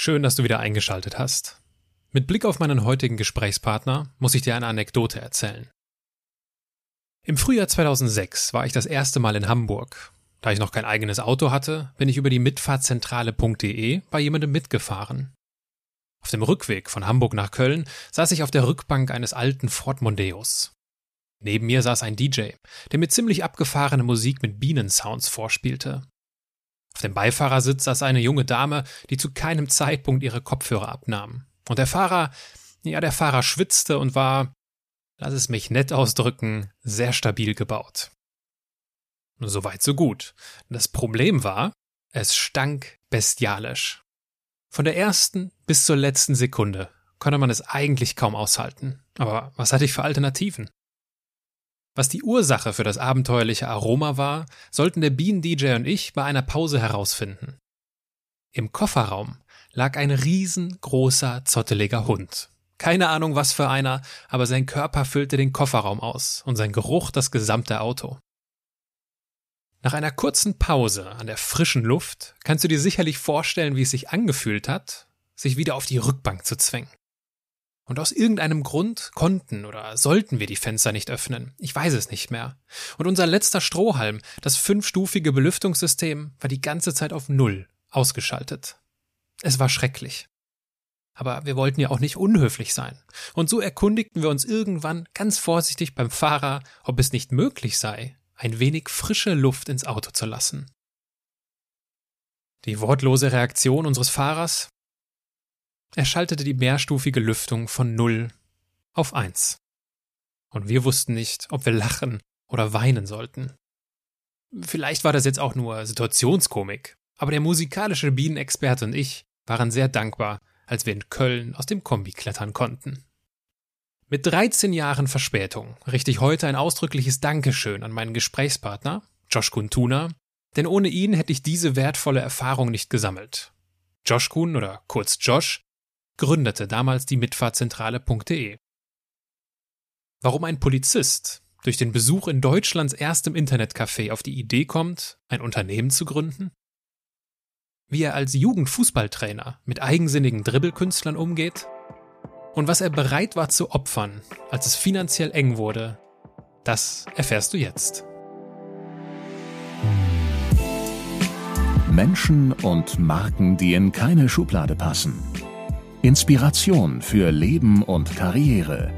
schön, dass du wieder eingeschaltet hast. Mit Blick auf meinen heutigen Gesprächspartner muss ich dir eine Anekdote erzählen. Im Frühjahr 2006 war ich das erste Mal in Hamburg. Da ich noch kein eigenes Auto hatte, bin ich über die Mitfahrzentrale.de bei jemandem mitgefahren. Auf dem Rückweg von Hamburg nach Köln saß ich auf der Rückbank eines alten Ford Mondeos. Neben mir saß ein DJ, der mir ziemlich abgefahrene Musik mit Bienensounds vorspielte. Auf dem Beifahrersitz saß eine junge Dame, die zu keinem Zeitpunkt ihre Kopfhörer abnahm. Und der Fahrer, ja, der Fahrer schwitzte und war, lass es mich nett ausdrücken, sehr stabil gebaut. Soweit so gut. Das Problem war, es stank bestialisch. Von der ersten bis zur letzten Sekunde konnte man es eigentlich kaum aushalten. Aber was hatte ich für Alternativen? Was die Ursache für das abenteuerliche Aroma war, sollten der Bienen-DJ und ich bei einer Pause herausfinden. Im Kofferraum lag ein riesengroßer, zotteliger Hund. Keine Ahnung was für einer, aber sein Körper füllte den Kofferraum aus und sein Geruch das gesamte Auto. Nach einer kurzen Pause an der frischen Luft kannst du dir sicherlich vorstellen, wie es sich angefühlt hat, sich wieder auf die Rückbank zu zwängen. Und aus irgendeinem Grund konnten oder sollten wir die Fenster nicht öffnen. Ich weiß es nicht mehr. Und unser letzter Strohhalm, das fünfstufige Belüftungssystem, war die ganze Zeit auf Null ausgeschaltet. Es war schrecklich. Aber wir wollten ja auch nicht unhöflich sein. Und so erkundigten wir uns irgendwann ganz vorsichtig beim Fahrer, ob es nicht möglich sei, ein wenig frische Luft ins Auto zu lassen. Die wortlose Reaktion unseres Fahrers er schaltete die mehrstufige Lüftung von null auf eins. Und wir wussten nicht, ob wir lachen oder weinen sollten. Vielleicht war das jetzt auch nur Situationskomik, aber der musikalische Bienenexperte und ich waren sehr dankbar, als wir in Köln aus dem Kombi klettern konnten. Mit 13 Jahren Verspätung richte ich heute ein ausdrückliches Dankeschön an meinen Gesprächspartner, Josh Kuntuna, denn ohne ihn hätte ich diese wertvolle Erfahrung nicht gesammelt. Josh Kuhn oder kurz Josh gründete damals die Mitfahrzentrale.de. Warum ein Polizist durch den Besuch in Deutschlands erstem Internetcafé auf die Idee kommt, ein Unternehmen zu gründen? Wie er als Jugendfußballtrainer mit eigensinnigen Dribbelkünstlern umgeht? Und was er bereit war zu opfern, als es finanziell eng wurde, das erfährst du jetzt. Menschen und Marken, die in keine Schublade passen. Inspiration für Leben und Karriere.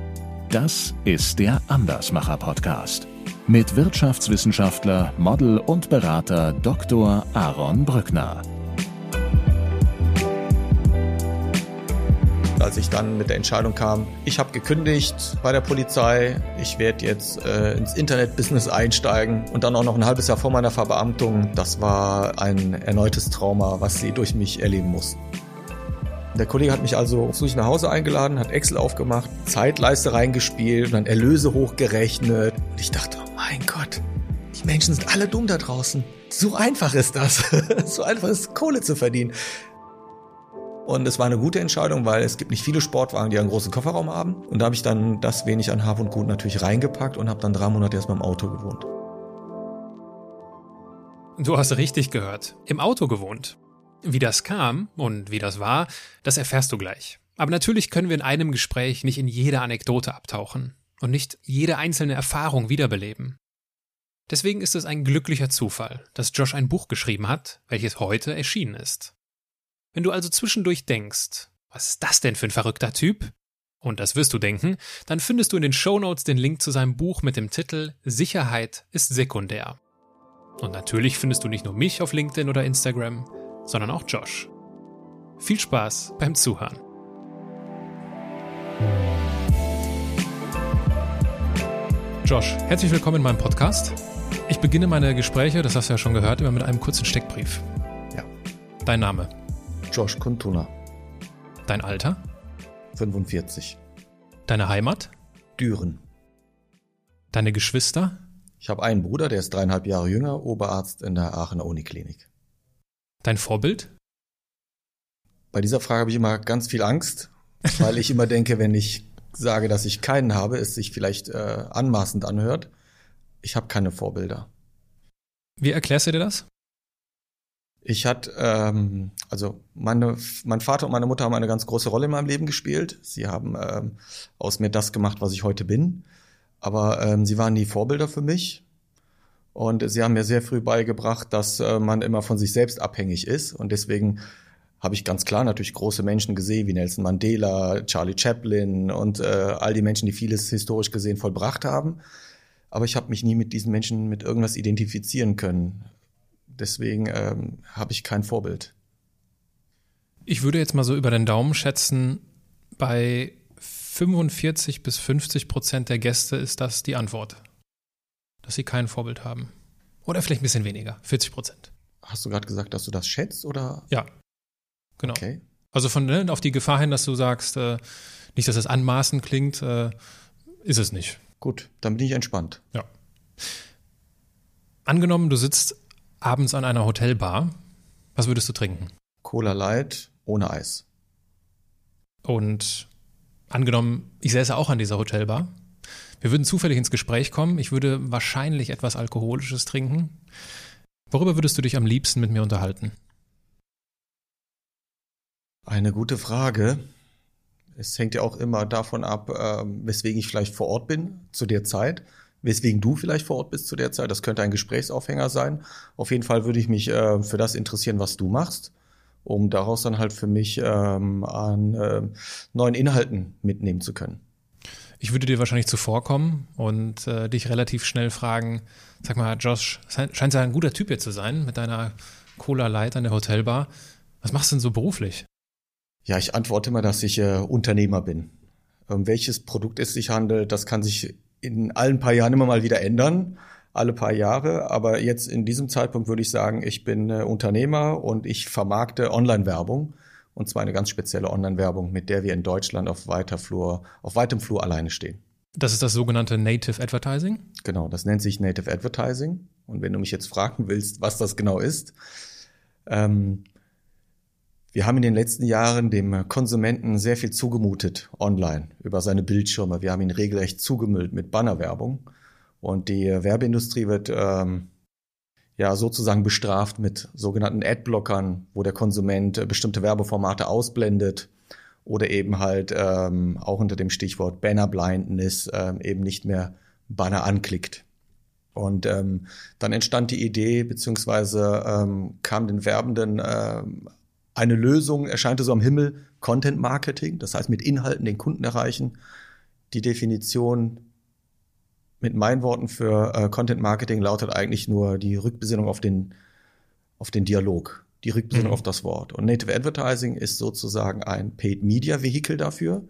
Das ist der Andersmacher Podcast mit Wirtschaftswissenschaftler, Model und Berater Dr. Aaron Brückner. Als ich dann mit der Entscheidung kam, ich habe gekündigt bei der Polizei, ich werde jetzt äh, ins Internetbusiness einsteigen und dann auch noch ein halbes Jahr vor meiner Verbeamtung, das war ein erneutes Trauma, was sie durch mich erleben mussten. Der Kollege hat mich also zu sich nach Hause eingeladen, hat Excel aufgemacht, Zeitleiste reingespielt und dann Erlöse hochgerechnet. Und ich dachte, oh mein Gott, die Menschen sind alle dumm da draußen. So einfach ist das. so einfach ist Kohle zu verdienen. Und es war eine gute Entscheidung, weil es gibt nicht viele Sportwagen, die einen großen Kofferraum haben. Und da habe ich dann das wenig an Hab und Gut natürlich reingepackt und habe dann drei Monate erstmal im Auto gewohnt. Du hast richtig gehört. Im Auto gewohnt. Wie das kam und wie das war, das erfährst du gleich. Aber natürlich können wir in einem Gespräch nicht in jede Anekdote abtauchen und nicht jede einzelne Erfahrung wiederbeleben. Deswegen ist es ein glücklicher Zufall, dass Josh ein Buch geschrieben hat, welches heute erschienen ist. Wenn du also zwischendurch denkst, was ist das denn für ein verrückter Typ? Und das wirst du denken, dann findest du in den Shownotes den Link zu seinem Buch mit dem Titel Sicherheit ist sekundär. Und natürlich findest du nicht nur mich auf LinkedIn oder Instagram, sondern auch Josh. Viel Spaß beim Zuhören. Josh, herzlich willkommen in meinem Podcast. Ich beginne meine Gespräche, das hast du ja schon gehört, immer mit einem kurzen Steckbrief. Ja. Dein Name? Josh Kuntuna. Dein Alter? 45. Deine Heimat? Düren. Deine Geschwister? Ich habe einen Bruder, der ist dreieinhalb Jahre jünger, Oberarzt in der Aachener Uniklinik. Dein Vorbild? Bei dieser Frage habe ich immer ganz viel Angst, weil ich immer denke, wenn ich sage, dass ich keinen habe, es sich vielleicht äh, anmaßend anhört. Ich habe keine Vorbilder. Wie erklärst du dir das? Ich hatte, ähm, also meine, mein Vater und meine Mutter haben eine ganz große Rolle in meinem Leben gespielt. Sie haben ähm, aus mir das gemacht, was ich heute bin. Aber ähm, sie waren nie Vorbilder für mich. Und sie haben mir sehr früh beigebracht, dass äh, man immer von sich selbst abhängig ist. Und deswegen habe ich ganz klar natürlich große Menschen gesehen, wie Nelson Mandela, Charlie Chaplin und äh, all die Menschen, die vieles historisch gesehen vollbracht haben. Aber ich habe mich nie mit diesen Menschen mit irgendwas identifizieren können. Deswegen ähm, habe ich kein Vorbild. Ich würde jetzt mal so über den Daumen schätzen, bei 45 bis 50 Prozent der Gäste ist das die Antwort. Dass sie kein Vorbild haben. Oder vielleicht ein bisschen weniger, 40 Prozent. Hast du gerade gesagt, dass du das schätzt oder? Ja. Genau. Okay. Also von ne, auf die Gefahr hin, dass du sagst, äh, nicht, dass es anmaßend klingt, äh, ist es nicht. Gut, dann bin ich entspannt. Ja. Angenommen, du sitzt abends an einer Hotelbar, was würdest du trinken? Cola Light ohne Eis. Und angenommen, ich säße auch an dieser Hotelbar. Wir würden zufällig ins Gespräch kommen. Ich würde wahrscheinlich etwas Alkoholisches trinken. Worüber würdest du dich am liebsten mit mir unterhalten? Eine gute Frage. Es hängt ja auch immer davon ab, ähm, weswegen ich vielleicht vor Ort bin zu der Zeit weswegen du vielleicht vor Ort bist zu der Zeit. Das könnte ein Gesprächsaufhänger sein. Auf jeden Fall würde ich mich äh, für das interessieren, was du machst, um daraus dann halt für mich ähm, an äh, neuen Inhalten mitnehmen zu können. Ich würde dir wahrscheinlich zuvorkommen und äh, dich relativ schnell fragen, sag mal, Josh, scheint ja ein guter Typ hier zu sein mit deiner Cola Light an der Hotelbar. Was machst du denn so beruflich? Ja, ich antworte immer, dass ich äh, Unternehmer bin. Um welches Produkt es sich handelt, das kann sich in allen paar Jahren immer mal wieder ändern, alle paar Jahre. Aber jetzt in diesem Zeitpunkt würde ich sagen, ich bin äh, Unternehmer und ich vermarkte Online-Werbung. Und zwar eine ganz spezielle Online-Werbung, mit der wir in Deutschland auf weiter Flur, auf weitem Flur alleine stehen. Das ist das sogenannte Native Advertising? Genau, das nennt sich Native Advertising. Und wenn du mich jetzt fragen willst, was das genau ist, ähm, wir haben in den letzten Jahren dem Konsumenten sehr viel zugemutet online über seine Bildschirme. Wir haben ihn regelrecht zugemüllt mit Bannerwerbung. Und die Werbeindustrie wird ähm, ja sozusagen bestraft mit sogenannten Adblockern, wo der Konsument äh, bestimmte Werbeformate ausblendet oder eben halt ähm, auch unter dem Stichwort Banner Blindness ähm, eben nicht mehr Banner anklickt. Und ähm, dann entstand die Idee, beziehungsweise ähm, kam den Werbenden ähm, eine Lösung erscheinte so am Himmel, Content Marketing, das heißt mit Inhalten den Kunden erreichen. Die Definition mit meinen Worten für äh, Content Marketing lautet eigentlich nur die Rückbesinnung auf den, auf den Dialog, die Rückbesinnung mhm. auf das Wort. Und Native Advertising ist sozusagen ein Paid Media Vehikel dafür.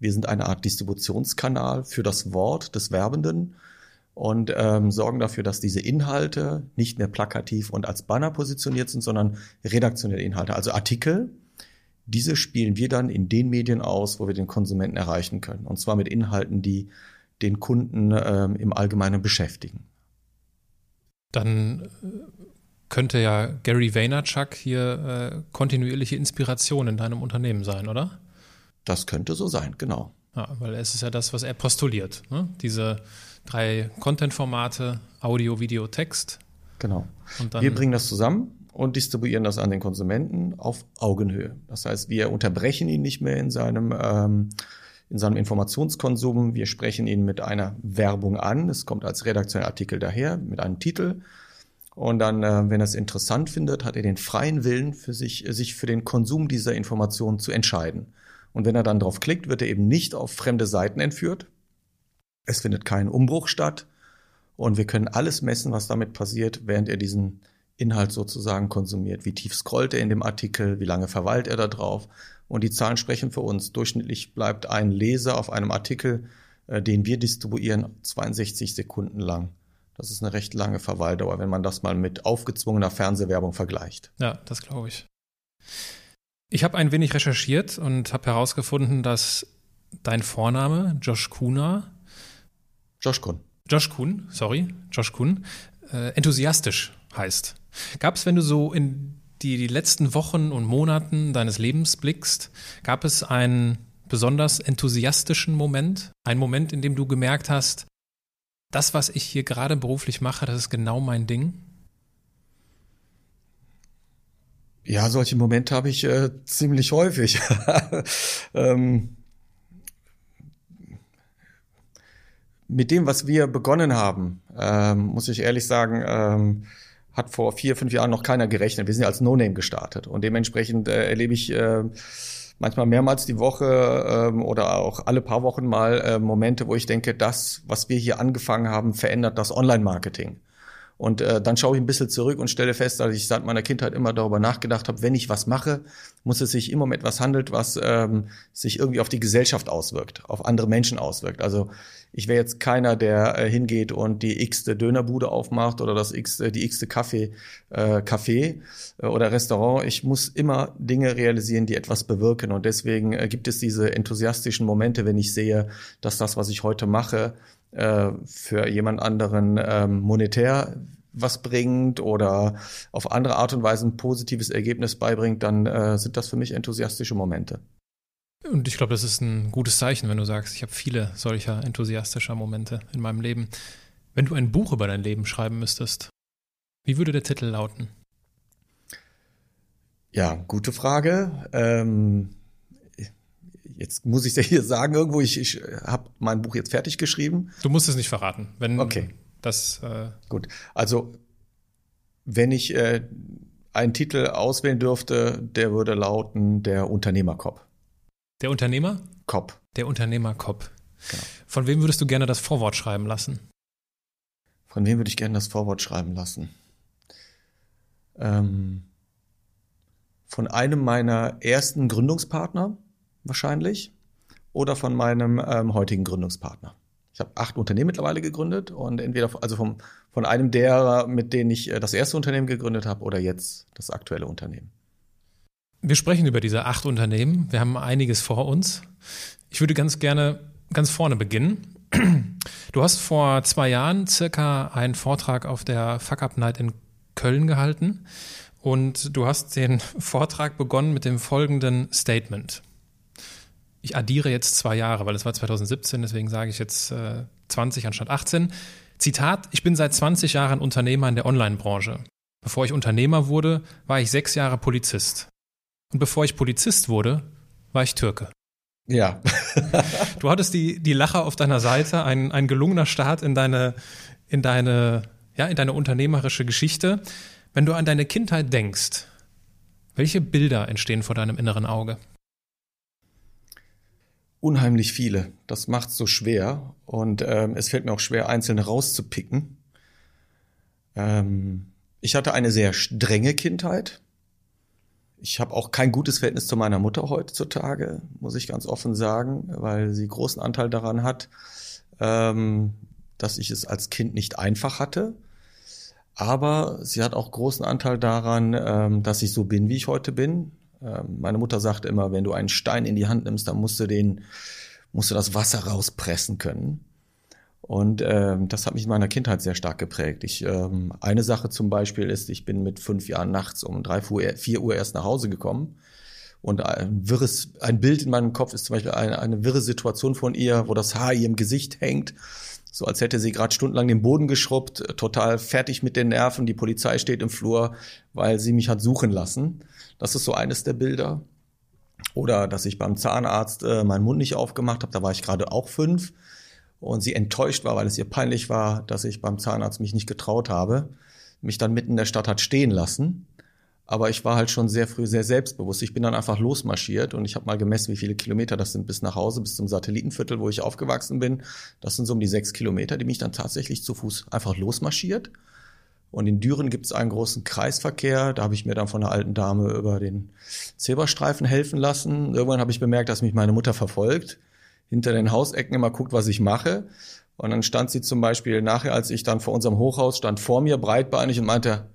Wir sind eine Art Distributionskanal für das Wort des Werbenden und ähm, sorgen dafür, dass diese Inhalte nicht mehr plakativ und als Banner positioniert sind, sondern redaktionelle Inhalte, also Artikel. Diese spielen wir dann in den Medien aus, wo wir den Konsumenten erreichen können. Und zwar mit Inhalten, die den Kunden ähm, im Allgemeinen beschäftigen. Dann äh, könnte ja Gary Vaynerchuk hier äh, kontinuierliche Inspiration in deinem Unternehmen sein, oder? Das könnte so sein, genau. Ja, weil es ist ja das, was er postuliert. Ne? Diese drei Content-Formate, Audio, Video, Text. Genau. wir bringen das zusammen und distribuieren das an den Konsumenten auf Augenhöhe. Das heißt, wir unterbrechen ihn nicht mehr in seinem, ähm, in seinem Informationskonsum. Wir sprechen ihn mit einer Werbung an. Es kommt als redaktioneller Artikel daher mit einem Titel. Und dann, äh, wenn er es interessant findet, hat er den freien Willen für sich, sich für den Konsum dieser Informationen zu entscheiden. Und wenn er dann drauf klickt, wird er eben nicht auf fremde Seiten entführt, es findet kein Umbruch statt und wir können alles messen, was damit passiert, während er diesen Inhalt sozusagen konsumiert. Wie tief scrollt er in dem Artikel, wie lange verweilt er da drauf. Und die Zahlen sprechen für uns. Durchschnittlich bleibt ein Leser auf einem Artikel, äh, den wir distribuieren, 62 Sekunden lang. Das ist eine recht lange Verweildauer, wenn man das mal mit aufgezwungener Fernsehwerbung vergleicht. Ja, das glaube ich. Ich habe ein wenig recherchiert und habe herausgefunden, dass dein Vorname, Josh Kuna, Josh Kuhn. Josh Kuhn, sorry, Josh Kuhn, äh, enthusiastisch heißt. Gab es, wenn du so in die, die letzten Wochen und Monaten deines Lebens blickst, gab es einen besonders enthusiastischen Moment? Einen Moment, in dem du gemerkt hast, das, was ich hier gerade beruflich mache, das ist genau mein Ding? Ja, solche Momente habe ich äh, ziemlich häufig. ähm, mit dem, was wir begonnen haben, ähm, muss ich ehrlich sagen, ähm, hat vor vier, fünf Jahren noch keiner gerechnet. Wir sind ja als No-Name gestartet und dementsprechend äh, erlebe ich äh, manchmal mehrmals die Woche ähm, oder auch alle paar Wochen mal äh, Momente, wo ich denke, das, was wir hier angefangen haben, verändert das Online-Marketing. Und äh, dann schaue ich ein bisschen zurück und stelle fest, dass ich seit meiner Kindheit immer darüber nachgedacht habe, wenn ich was mache, muss es sich immer um etwas handelt, was ähm, sich irgendwie auf die Gesellschaft auswirkt, auf andere Menschen auswirkt. Also ich wäre jetzt keiner, der äh, hingeht und die x-te Dönerbude aufmacht oder das x die x-te Kaffee, äh, Café äh, oder Restaurant. Ich muss immer Dinge realisieren, die etwas bewirken. Und deswegen äh, gibt es diese enthusiastischen Momente, wenn ich sehe, dass das, was ich heute mache, äh, für jemand anderen ähm, monetär was bringt oder auf andere Art und Weise ein positives Ergebnis beibringt, dann äh, sind das für mich enthusiastische Momente. Und ich glaube, das ist ein gutes Zeichen, wenn du sagst, ich habe viele solcher enthusiastischer Momente in meinem Leben. Wenn du ein Buch über dein Leben schreiben müsstest, wie würde der Titel lauten? Ja, gute Frage. Ähm, jetzt muss ich ja hier sagen, irgendwo, ich, ich habe mein Buch jetzt fertig geschrieben. Du musst es nicht verraten. Wenn okay. Das, äh Gut. Also, wenn ich äh, einen Titel auswählen dürfte, der würde lauten Der Unternehmerkopf. Der Unternehmer? Kopf. Der Unternehmerkopf. Genau. Von wem würdest du gerne das Vorwort schreiben lassen? Von wem würde ich gerne das Vorwort schreiben lassen? Ähm, von einem meiner ersten Gründungspartner wahrscheinlich oder von meinem ähm, heutigen Gründungspartner. Ich habe acht Unternehmen mittlerweile gegründet und entweder also vom, von einem derer, mit denen ich äh, das erste Unternehmen gegründet habe oder jetzt das aktuelle Unternehmen. Wir sprechen über diese acht Unternehmen. Wir haben einiges vor uns. Ich würde ganz gerne ganz vorne beginnen. Du hast vor zwei Jahren circa einen Vortrag auf der Fuck Up Night in Köln gehalten und du hast den Vortrag begonnen mit dem folgenden Statement ich addiere jetzt zwei Jahre, weil es war 2017, deswegen sage ich jetzt äh, 20 anstatt 18. Zitat, ich bin seit 20 Jahren Unternehmer in der Online-Branche. Bevor ich Unternehmer wurde, war ich sechs Jahre Polizist. Und bevor ich Polizist wurde, war ich Türke. Ja. du hattest die, die Lacher auf deiner Seite, ein, ein gelungener Start in deine, in deine, ja, in deine unternehmerische Geschichte. Wenn du an deine Kindheit denkst, welche Bilder entstehen vor deinem inneren Auge? unheimlich viele. Das macht es so schwer und ähm, es fällt mir auch schwer, einzelne rauszupicken. Ähm, ich hatte eine sehr strenge Kindheit. Ich habe auch kein gutes Verhältnis zu meiner Mutter heutzutage, muss ich ganz offen sagen, weil sie großen Anteil daran hat, ähm, dass ich es als Kind nicht einfach hatte. Aber sie hat auch großen Anteil daran, ähm, dass ich so bin, wie ich heute bin. Ähm, meine Mutter sagte immer, wenn du einen Stein in die Hand nimmst, dann musst du den, musst du das Wasser rauspressen können. Und ähm, das hat mich in meiner Kindheit sehr stark geprägt. Ich, ähm, eine Sache zum Beispiel ist, ich bin mit fünf Jahren nachts um drei, vier Uhr erst nach Hause gekommen. Und ein wirres, ein Bild in meinem Kopf ist zum Beispiel eine, eine wirre Situation von ihr, wo das Haar ihrem Gesicht hängt, so als hätte sie gerade stundenlang den Boden geschrubbt, total fertig mit den Nerven. Die Polizei steht im Flur, weil sie mich hat suchen lassen. Das ist so eines der Bilder. Oder dass ich beim Zahnarzt äh, meinen Mund nicht aufgemacht habe, da war ich gerade auch fünf und sie enttäuscht war, weil es ihr peinlich war, dass ich beim Zahnarzt mich nicht getraut habe, mich dann mitten in der Stadt hat stehen lassen. Aber ich war halt schon sehr früh sehr selbstbewusst. Ich bin dann einfach losmarschiert und ich habe mal gemessen, wie viele Kilometer das sind bis nach Hause, bis zum Satellitenviertel, wo ich aufgewachsen bin. Das sind so um die sechs Kilometer, die mich dann tatsächlich zu Fuß einfach losmarschiert. Und in Düren gibt es einen großen Kreisverkehr. Da habe ich mir dann von einer alten Dame über den Zebrastreifen helfen lassen. Irgendwann habe ich bemerkt, dass mich meine Mutter verfolgt, hinter den Hausecken immer guckt, was ich mache. Und dann stand sie zum Beispiel nachher, als ich dann vor unserem Hochhaus stand, vor mir breitbeinig und meinte,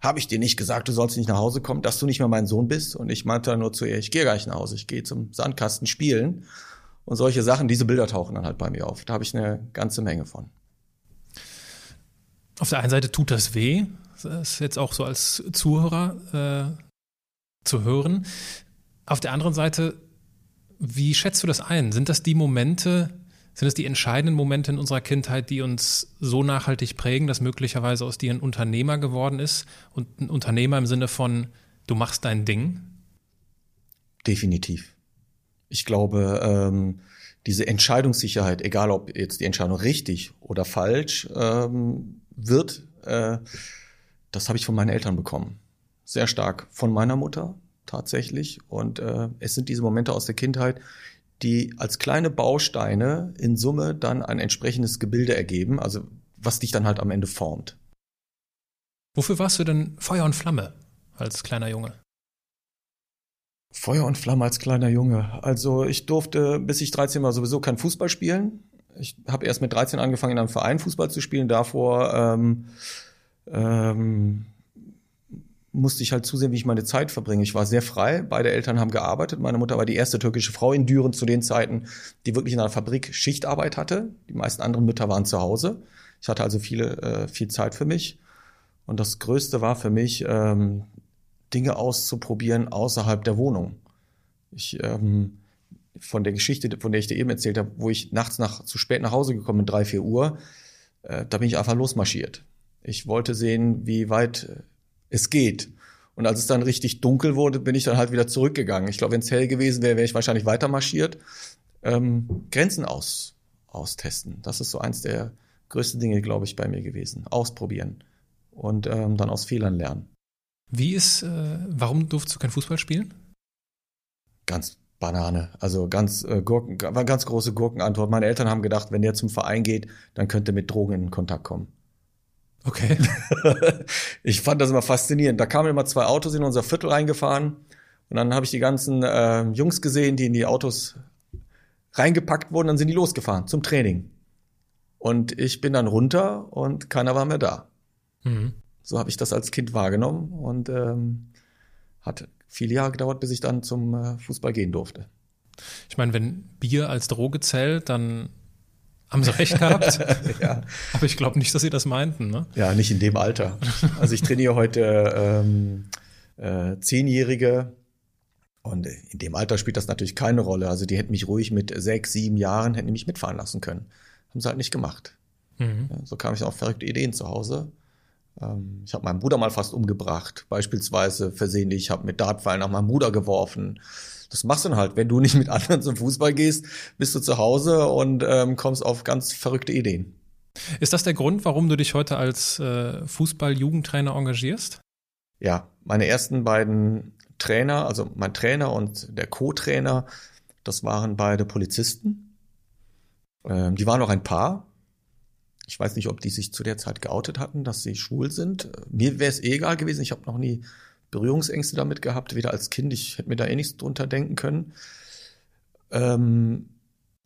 habe ich dir nicht gesagt, du sollst nicht nach Hause kommen, dass du nicht mehr mein Sohn bist? Und ich meinte nur zu ihr, ich gehe gar nicht nach Hause, ich gehe zum Sandkasten spielen. Und solche Sachen, diese Bilder tauchen dann halt bei mir auf. Da habe ich eine ganze Menge von auf der einen Seite tut das weh, das ist jetzt auch so als Zuhörer äh, zu hören. Auf der anderen Seite, wie schätzt du das ein? Sind das die Momente, sind es die entscheidenden Momente in unserer Kindheit, die uns so nachhaltig prägen, dass möglicherweise aus dir ein Unternehmer geworden ist und ein Unternehmer im Sinne von du machst dein Ding? Definitiv. Ich glaube, ähm, diese Entscheidungssicherheit, egal ob jetzt die Entscheidung richtig oder falsch ähm, wird, äh, das habe ich von meinen Eltern bekommen. Sehr stark von meiner Mutter tatsächlich. Und äh, es sind diese Momente aus der Kindheit, die als kleine Bausteine in Summe dann ein entsprechendes Gebilde ergeben, also was dich dann halt am Ende formt. Wofür warst du denn Feuer und Flamme als kleiner Junge? Feuer und Flamme als kleiner Junge. Also ich durfte, bis ich 13 war, sowieso kein Fußball spielen. Ich habe erst mit 13 angefangen, in einem Verein Fußball zu spielen. Davor ähm, ähm, musste ich halt zusehen, wie ich meine Zeit verbringe. Ich war sehr frei. Beide Eltern haben gearbeitet. Meine Mutter war die erste türkische Frau in Düren zu den Zeiten, die wirklich in einer Fabrik Schichtarbeit hatte. Die meisten anderen Mütter waren zu Hause. Ich hatte also viele, äh, viel Zeit für mich. Und das Größte war für mich, ähm, Dinge auszuprobieren außerhalb der Wohnung. Ich ähm, von der Geschichte, von der ich dir eben erzählt habe, wo ich nachts nach zu spät nach Hause gekommen bin, drei, vier Uhr, äh, da bin ich einfach losmarschiert. Ich wollte sehen, wie weit es geht. Und als es dann richtig dunkel wurde, bin ich dann halt wieder zurückgegangen. Ich glaube, wenn es hell gewesen wäre, wäre ich wahrscheinlich weiter marschiert. Ähm, Grenzen aus, austesten. Das ist so eins der größten Dinge, glaube ich, bei mir gewesen. Ausprobieren und ähm, dann aus Fehlern lernen. Wie ist, äh, warum durftest du kein Fußball spielen? Ganz Banane. Also ganz äh, Gurken, ganz große Gurkenantwort. Meine Eltern haben gedacht, wenn der zum Verein geht, dann könnte mit Drogen in Kontakt kommen. Okay. ich fand das immer faszinierend. Da kamen immer zwei Autos in unser Viertel reingefahren und dann habe ich die ganzen äh, Jungs gesehen, die in die Autos reingepackt wurden, dann sind die losgefahren zum Training. Und ich bin dann runter und keiner war mehr da. Mhm. So habe ich das als Kind wahrgenommen und ähm, hat viele Jahre gedauert, bis ich dann zum äh, Fußball gehen durfte. Ich meine, wenn Bier als Droge zählt, dann haben sie recht gehabt. ja. Aber ich glaube nicht, dass sie das meinten. Ne? Ja, nicht in dem Alter. Also ich trainiere heute ähm, äh, Zehnjährige und in dem Alter spielt das natürlich keine Rolle. Also die hätten mich ruhig mit sechs, sieben Jahren hätten mich mitfahren lassen können. Haben sie halt nicht gemacht. Mhm. Ja, so kam ich auf verrückte Ideen zu Hause. Ähm, ich habe meinen Bruder mal fast umgebracht, beispielsweise versehentlich. Ich habe mit Dartpfeilen nach meinem Bruder geworfen. Das machst du dann halt. Wenn du nicht mit anderen zum Fußball gehst, bist du zu Hause und ähm, kommst auf ganz verrückte Ideen. Ist das der Grund, warum du dich heute als äh, Fußball-Jugendtrainer engagierst? Ja, meine ersten beiden Trainer, also mein Trainer und der Co-Trainer, das waren beide Polizisten. Ähm, die waren noch ein Paar. Ich weiß nicht, ob die sich zu der Zeit geoutet hatten, dass sie schwul sind. Mir wäre es eh egal gewesen. Ich habe noch nie Berührungsängste damit gehabt, weder als Kind. Ich hätte mir da eh nichts drunter denken können. Ähm,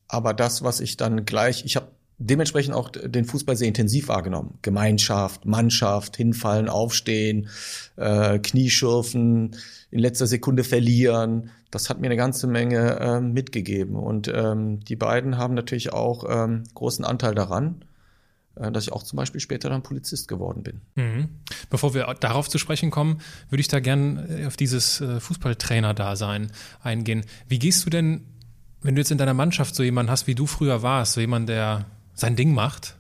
aber das, was ich dann gleich, ich habe dementsprechend auch den Fußball sehr intensiv wahrgenommen. Gemeinschaft, Mannschaft, hinfallen, aufstehen, äh, Knieschürfen, in letzter Sekunde verlieren. Das hat mir eine ganze Menge äh, mitgegeben. Und ähm, die beiden haben natürlich auch ähm, großen Anteil daran. Äh, dass ich auch zum Beispiel später dann Polizist geworden bin. Mhm. Bevor wir darauf zu sprechen kommen, würde ich da gern äh, auf dieses äh, Fußballtrainer-Dasein eingehen. Wie gehst du denn, wenn du jetzt in deiner Mannschaft so jemanden hast, wie du früher warst, so jemand, der sein Ding macht,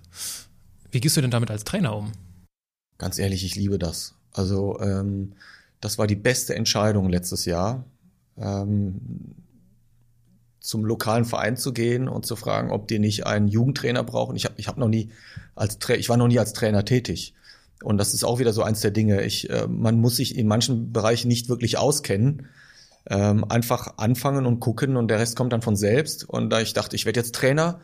wie gehst du denn damit als Trainer um? Ganz ehrlich, ich liebe das. Also ähm, das war die beste Entscheidung letztes Jahr. Ähm, zum lokalen Verein zu gehen und zu fragen, ob die nicht einen Jugendtrainer brauchen. Ich habe ich hab noch nie als Tra ich war noch nie als Trainer tätig. Und das ist auch wieder so eins der Dinge. Ich, äh, man muss sich in manchen Bereichen nicht wirklich auskennen. Ähm, einfach anfangen und gucken und der Rest kommt dann von selbst. Und da ich dachte, ich werde jetzt Trainer,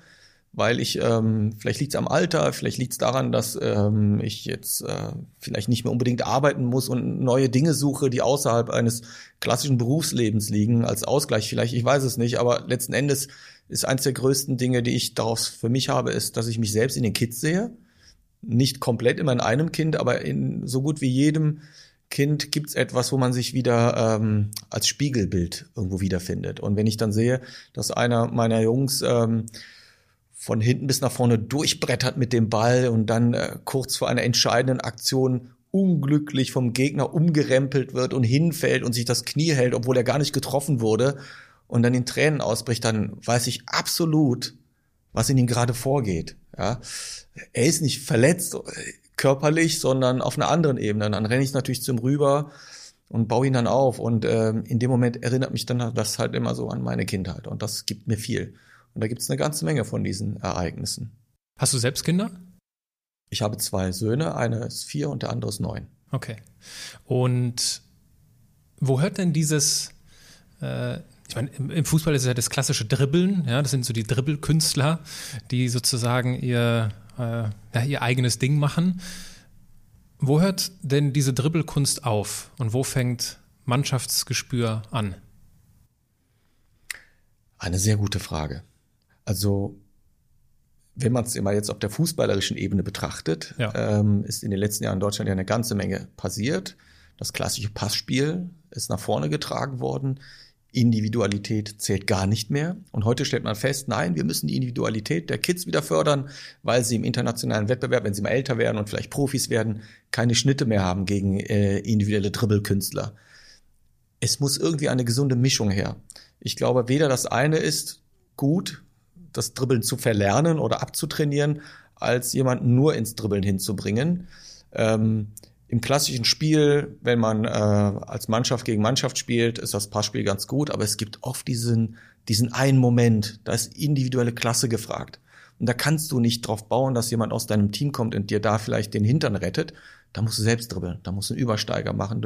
weil ich, ähm, vielleicht liegt es am Alter, vielleicht liegt es daran, dass ähm, ich jetzt äh, vielleicht nicht mehr unbedingt arbeiten muss und neue Dinge suche, die außerhalb eines klassischen Berufslebens liegen, als Ausgleich vielleicht, ich weiß es nicht, aber letzten Endes ist eines der größten Dinge, die ich daraus für mich habe, ist, dass ich mich selbst in den Kids sehe. Nicht komplett immer in einem Kind, aber in so gut wie jedem Kind gibt's etwas, wo man sich wieder ähm, als Spiegelbild irgendwo wiederfindet. Und wenn ich dann sehe, dass einer meiner Jungs ähm, von hinten bis nach vorne durchbrettert mit dem Ball und dann äh, kurz vor einer entscheidenden Aktion unglücklich vom Gegner umgerempelt wird und hinfällt und sich das Knie hält, obwohl er gar nicht getroffen wurde und dann in Tränen ausbricht, dann weiß ich absolut, was in ihm gerade vorgeht. Ja, er ist nicht verletzt äh, körperlich, sondern auf einer anderen Ebene. Dann renne ich natürlich zum rüber und baue ihn dann auf. Und ähm, in dem Moment erinnert mich dann das halt immer so an meine Kindheit. Und das gibt mir viel. Und da gibt es eine ganze Menge von diesen Ereignissen. Hast du selbst Kinder? Ich habe zwei Söhne, einer ist vier und der andere ist neun. Okay. Und wo hört denn dieses, äh, ich meine, im, Fußball ist es ja das klassische Dribbeln, ja, das sind so die Dribbelkünstler, die sozusagen ihr, äh, ja, ihr eigenes Ding machen. Wo hört denn diese Dribbelkunst auf und wo fängt Mannschaftsgespür an? Eine sehr gute Frage. Also, wenn man es immer jetzt auf der fußballerischen Ebene betrachtet, ja. ähm, ist in den letzten Jahren in Deutschland ja eine ganze Menge passiert. Das klassische Passspiel ist nach vorne getragen worden. Individualität zählt gar nicht mehr. Und heute stellt man fest, nein, wir müssen die Individualität der Kids wieder fördern, weil sie im internationalen Wettbewerb, wenn sie mal älter werden und vielleicht Profis werden, keine Schnitte mehr haben gegen äh, individuelle Dribbelkünstler. Es muss irgendwie eine gesunde Mischung her. Ich glaube, weder das eine ist gut, das Dribbeln zu verlernen oder abzutrainieren, als jemanden nur ins Dribbeln hinzubringen. Ähm, im klassischen Spiel, wenn man äh, als Mannschaft gegen Mannschaft spielt, ist das Passspiel ganz gut, aber es gibt oft diesen, diesen einen Moment, da ist individuelle Klasse gefragt. Und da kannst du nicht drauf bauen, dass jemand aus deinem Team kommt und dir da vielleicht den Hintern rettet. Da musst du selbst dribbeln, da musst du einen Übersteiger machen,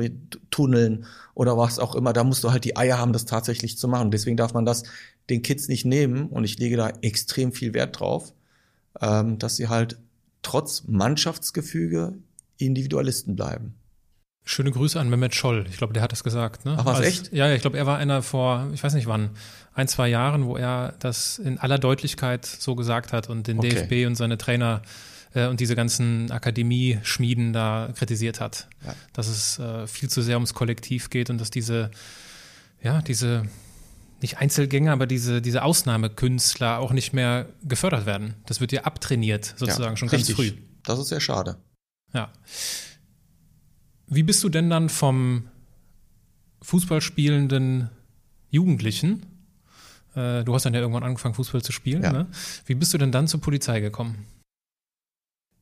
tunneln oder was auch immer. Da musst du halt die Eier haben, das tatsächlich zu machen. Deswegen darf man das den Kids nicht nehmen und ich lege da extrem viel Wert drauf, ähm, dass sie halt trotz Mannschaftsgefüge Individualisten bleiben. Schöne Grüße an Mehmet Scholl. Ich glaube, der hat das gesagt. Ne? Ach, was, echt? Ja, ich glaube, er war einer vor, ich weiß nicht wann, ein, zwei Jahren, wo er das in aller Deutlichkeit so gesagt hat und den okay. DFB und seine Trainer äh, und diese ganzen Akademie-Schmieden da kritisiert hat. Ja. Dass es äh, viel zu sehr ums Kollektiv geht und dass diese, ja, diese, nicht Einzelgänger, aber diese, diese Ausnahmekünstler auch nicht mehr gefördert werden. Das wird ja abtrainiert, sozusagen, ja, schon richtig. ganz früh. Das ist sehr schade. Ja. Wie bist du denn dann vom Fußball spielenden Jugendlichen, äh, du hast dann ja irgendwann angefangen, Fußball zu spielen, ja. ne? wie bist du denn dann zur Polizei gekommen?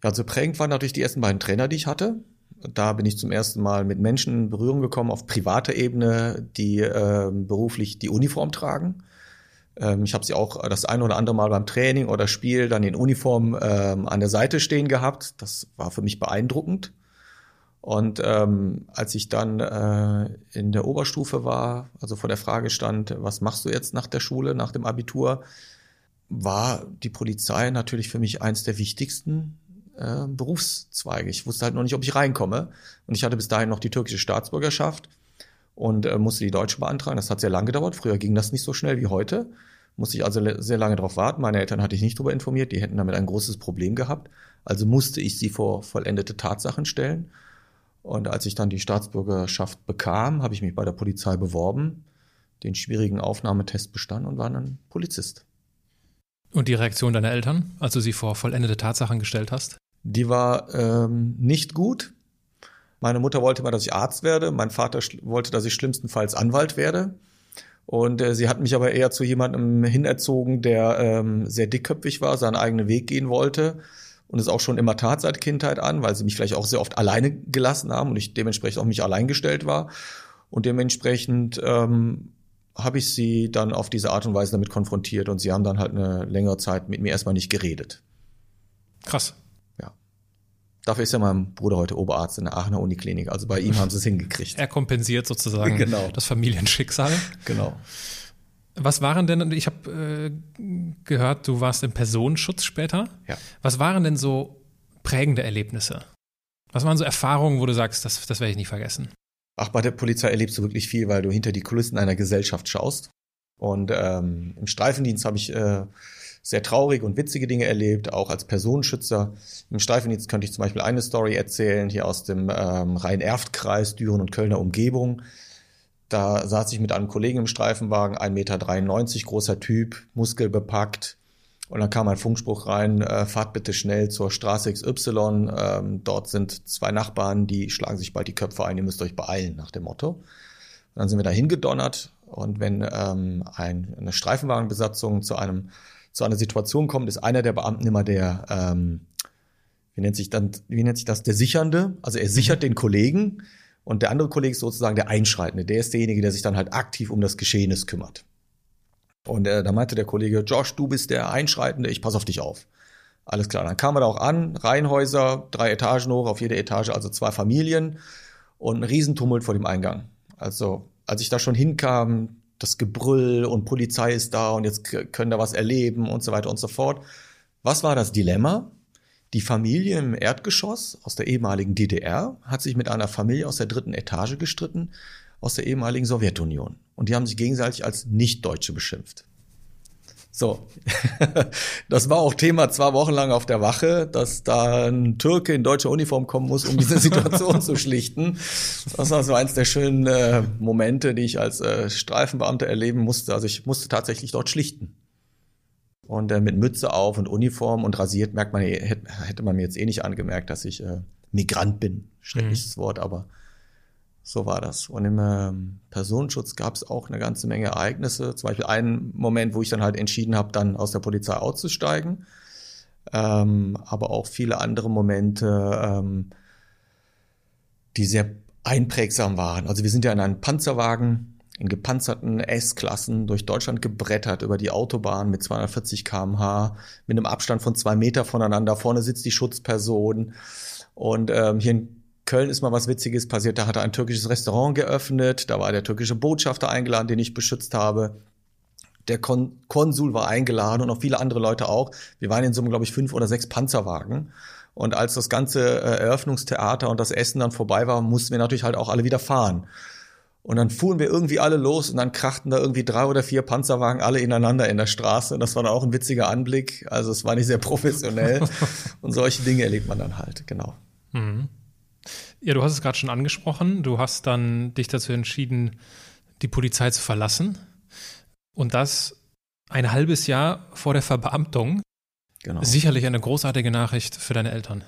Ja, also prägend waren natürlich die ersten beiden Trainer, die ich hatte. Da bin ich zum ersten Mal mit Menschen in Berührung gekommen auf privater Ebene, die äh, beruflich die Uniform tragen. Ähm, ich habe sie auch das ein oder andere Mal beim Training oder Spiel dann in Uniform ähm, an der Seite stehen gehabt. Das war für mich beeindruckend. Und ähm, als ich dann äh, in der Oberstufe war, also vor der Frage stand, was machst du jetzt nach der Schule, nach dem Abitur, war die Polizei natürlich für mich eins der wichtigsten äh, Berufszweige. Ich wusste halt noch nicht, ob ich reinkomme. Und ich hatte bis dahin noch die türkische Staatsbürgerschaft und äh, musste die deutsche beantragen. Das hat sehr lange gedauert. Früher ging das nicht so schnell wie heute. Musste ich also sehr lange darauf warten. Meine Eltern hatte ich nicht darüber informiert. Die hätten damit ein großes Problem gehabt. Also musste ich sie vor vollendete Tatsachen stellen. Und als ich dann die Staatsbürgerschaft bekam, habe ich mich bei der Polizei beworben, den schwierigen Aufnahmetest bestanden und war dann Polizist. Und die Reaktion deiner Eltern, als du sie vor vollendete Tatsachen gestellt hast? Die war ähm, nicht gut. Meine Mutter wollte mal, dass ich Arzt werde. Mein Vater wollte, dass ich schlimmstenfalls Anwalt werde. Und äh, sie hat mich aber eher zu jemandem hinerzogen, der ähm, sehr dickköpfig war, seinen eigenen Weg gehen wollte und es auch schon immer tat seit Kindheit an, weil sie mich vielleicht auch sehr oft alleine gelassen haben und ich dementsprechend auch mich alleingestellt war. Und dementsprechend ähm, habe ich sie dann auf diese Art und Weise damit konfrontiert und sie haben dann halt eine längere Zeit mit mir erstmal nicht geredet. Krass. Dafür ist ja mein Bruder heute Oberarzt in der Aachener Uniklinik. Also bei ihm haben sie es hingekriegt. Er kompensiert sozusagen genau. das Familienschicksal. Genau. Was waren denn, ich habe äh, gehört, du warst im Personenschutz später. Ja. Was waren denn so prägende Erlebnisse? Was waren so Erfahrungen, wo du sagst, das, das werde ich nicht vergessen? Ach, bei der Polizei erlebst du wirklich viel, weil du hinter die Kulissen einer Gesellschaft schaust. Und ähm, im Streifendienst habe ich äh, sehr traurige und witzige Dinge erlebt, auch als Personenschützer. Im Streifendienst könnte ich zum Beispiel eine Story erzählen, hier aus dem ähm, Rhein-Erft-Kreis, Düren und Kölner Umgebung. Da saß ich mit einem Kollegen im Streifenwagen, 1,93 Meter großer Typ, muskelbepackt. Und dann kam ein Funkspruch rein, äh, fahrt bitte schnell zur Straße XY. Ähm, dort sind zwei Nachbarn, die schlagen sich bald die Köpfe ein, ihr müsst euch beeilen, nach dem Motto. Und dann sind wir da hingedonnert. Und wenn ähm, ein, eine Streifenwagenbesatzung zu einem zu einer Situation kommt, ist einer der Beamten immer der, ähm, wie nennt sich dann, wie nennt sich das, der Sichernde. Also er sichert mhm. den Kollegen Und der andere Kollege ist sozusagen der Einschreitende. Der ist derjenige, der sich dann halt aktiv um das Geschehnis kümmert. Und äh, da meinte der Kollege, Josh, du bist der Einschreitende, ich pass auf dich auf. Alles klar, dann kam er da auch an, Reihenhäuser, drei Etagen hoch, auf jeder Etage also zwei Familien und ein Riesentumult vor dem Eingang. Also als ich da schon hinkam, das Gebrüll und Polizei ist da und jetzt können da was erleben und so weiter und so fort. Was war das Dilemma? Die Familie im Erdgeschoss aus der ehemaligen DDR hat sich mit einer Familie aus der dritten Etage gestritten, aus der ehemaligen Sowjetunion. Und die haben sich gegenseitig als Nicht-Deutsche beschimpft. So, das war auch Thema zwei Wochen lang auf der Wache, dass da ein Türke in deutscher Uniform kommen muss, um diese Situation zu schlichten. Das war so eins der schönen äh, Momente, die ich als äh, Streifenbeamter erleben musste. Also ich musste tatsächlich dort schlichten. Und äh, mit Mütze auf und Uniform und rasiert merkt man, hätte man mir jetzt eh nicht angemerkt, dass ich äh, Migrant bin. Schreckliches mhm. Wort, aber so war das. Und im ähm, Personenschutz gab es auch eine ganze Menge Ereignisse. Zum Beispiel einen Moment, wo ich dann halt entschieden habe, dann aus der Polizei auszusteigen. Ähm, aber auch viele andere Momente, ähm, die sehr einprägsam waren. Also wir sind ja in einem Panzerwagen in gepanzerten S-Klassen durch Deutschland gebrettert über die Autobahn mit 240 km/h, mit einem Abstand von zwei Meter voneinander. Vorne sitzt die Schutzperson. Und ähm, hier in Köln ist mal was Witziges passiert. Da hat er ein türkisches Restaurant geöffnet. Da war der türkische Botschafter eingeladen, den ich beschützt habe. Der Kon Konsul war eingeladen und auch viele andere Leute auch. Wir waren in Summe, glaube ich, fünf oder sechs Panzerwagen. Und als das ganze äh, Eröffnungstheater und das Essen dann vorbei war, mussten wir natürlich halt auch alle wieder fahren. Und dann fuhren wir irgendwie alle los und dann krachten da irgendwie drei oder vier Panzerwagen alle ineinander in der Straße. Das war dann auch ein witziger Anblick. Also es war nicht sehr professionell. und solche Dinge erlebt man dann halt, genau. Mhm. Ja, du hast es gerade schon angesprochen. Du hast dann dich dazu entschieden, die Polizei zu verlassen. Und das ein halbes Jahr vor der Verbeamtung. Genau. Sicherlich eine großartige Nachricht für deine Eltern.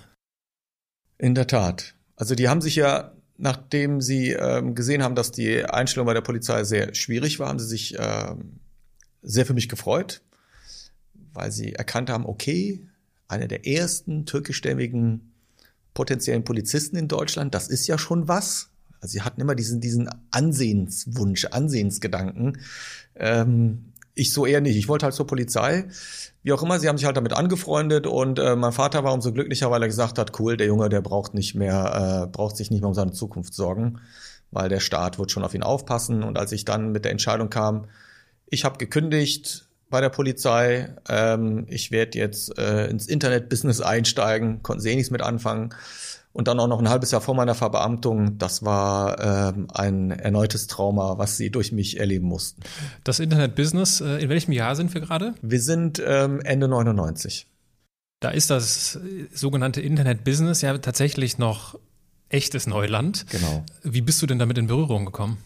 In der Tat. Also die haben sich ja, nachdem sie ähm, gesehen haben, dass die Einstellung bei der Polizei sehr schwierig war, haben sie sich ähm, sehr für mich gefreut, weil sie erkannt haben, okay, einer der ersten türkischstämmigen potenziellen Polizisten in Deutschland, das ist ja schon was. Also sie hatten immer diesen, diesen Ansehenswunsch, Ansehensgedanken. Ähm, ich so eher nicht. Ich wollte halt zur Polizei. Wie auch immer, sie haben sich halt damit angefreundet und äh, mein Vater war umso glücklicher, weil er gesagt hat, cool, der Junge, der braucht nicht mehr, äh, braucht sich nicht mehr um seine Zukunft sorgen, weil der Staat wird schon auf ihn aufpassen. Und als ich dann mit der Entscheidung kam, ich habe gekündigt, bei der Polizei. Ähm, ich werde jetzt äh, ins Internet-Business einsteigen, konnten sie eh nichts mit anfangen. Und dann auch noch ein halbes Jahr vor meiner Verbeamtung, das war ähm, ein erneutes Trauma, was sie durch mich erleben mussten. Das Internet-Business, äh, in welchem Jahr sind wir gerade? Wir sind ähm, Ende 99. Da ist das sogenannte Internet-Business ja tatsächlich noch echtes Neuland. Genau. Wie bist du denn damit in Berührung gekommen?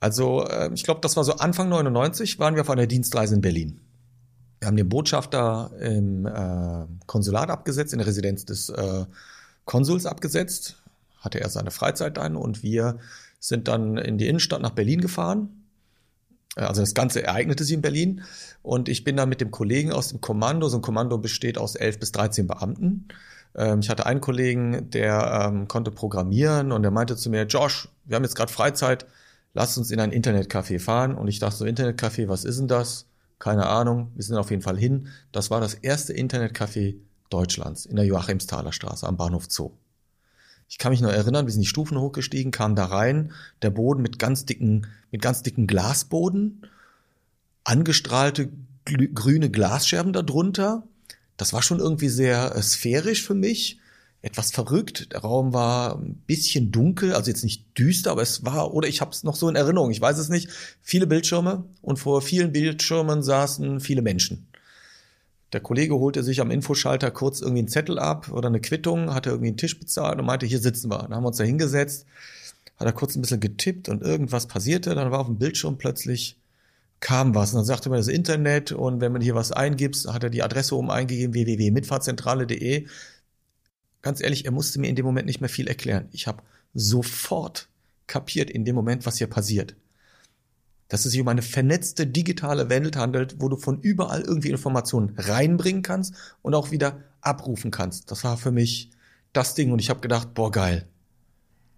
Also äh, ich glaube, das war so Anfang 99, waren wir auf einer Dienstreise in Berlin. Wir haben den Botschafter im äh, Konsulat abgesetzt, in der Residenz des äh, Konsuls abgesetzt, hatte er seine Freizeit dann und wir sind dann in die Innenstadt nach Berlin gefahren. Äh, also das Ganze ereignete sich in Berlin und ich bin dann mit dem Kollegen aus dem Kommando, so ein Kommando besteht aus elf bis 13 Beamten. Ähm, ich hatte einen Kollegen, der ähm, konnte programmieren und der meinte zu mir, Josh, wir haben jetzt gerade Freizeit, lass uns in ein Internetcafé fahren. Und ich dachte so, Internetcafé, was ist denn das? Keine Ahnung, wir sind auf jeden Fall hin. Das war das erste Internetcafé Deutschlands in der Joachimsthaler Straße am Bahnhof Zoo. Ich kann mich noch erinnern, wir sind die Stufen hochgestiegen, kamen da rein, der Boden mit ganz dicken, mit ganz dicken Glasboden, angestrahlte grüne Glasscherben darunter. Das war schon irgendwie sehr äh, sphärisch für mich etwas verrückt. Der Raum war ein bisschen dunkel, also jetzt nicht düster, aber es war, oder ich habe es noch so in Erinnerung, ich weiß es nicht, viele Bildschirme und vor vielen Bildschirmen saßen viele Menschen. Der Kollege holte sich am Infoschalter kurz irgendwie einen Zettel ab oder eine Quittung, hatte irgendwie einen Tisch bezahlt und meinte, hier sitzen wir. Dann haben wir uns da hingesetzt, hat er kurz ein bisschen getippt und irgendwas passierte, dann war auf dem Bildschirm plötzlich kam was. Und dann sagte man das Internet und wenn man hier was eingibt, hat er die Adresse oben eingegeben, www.mitfahrzentrale.de ganz ehrlich, er musste mir in dem Moment nicht mehr viel erklären. Ich habe sofort kapiert in dem Moment, was hier passiert. Dass es sich um eine vernetzte digitale Welt handelt, wo du von überall irgendwie Informationen reinbringen kannst und auch wieder abrufen kannst. Das war für mich das Ding und ich habe gedacht, boah geil.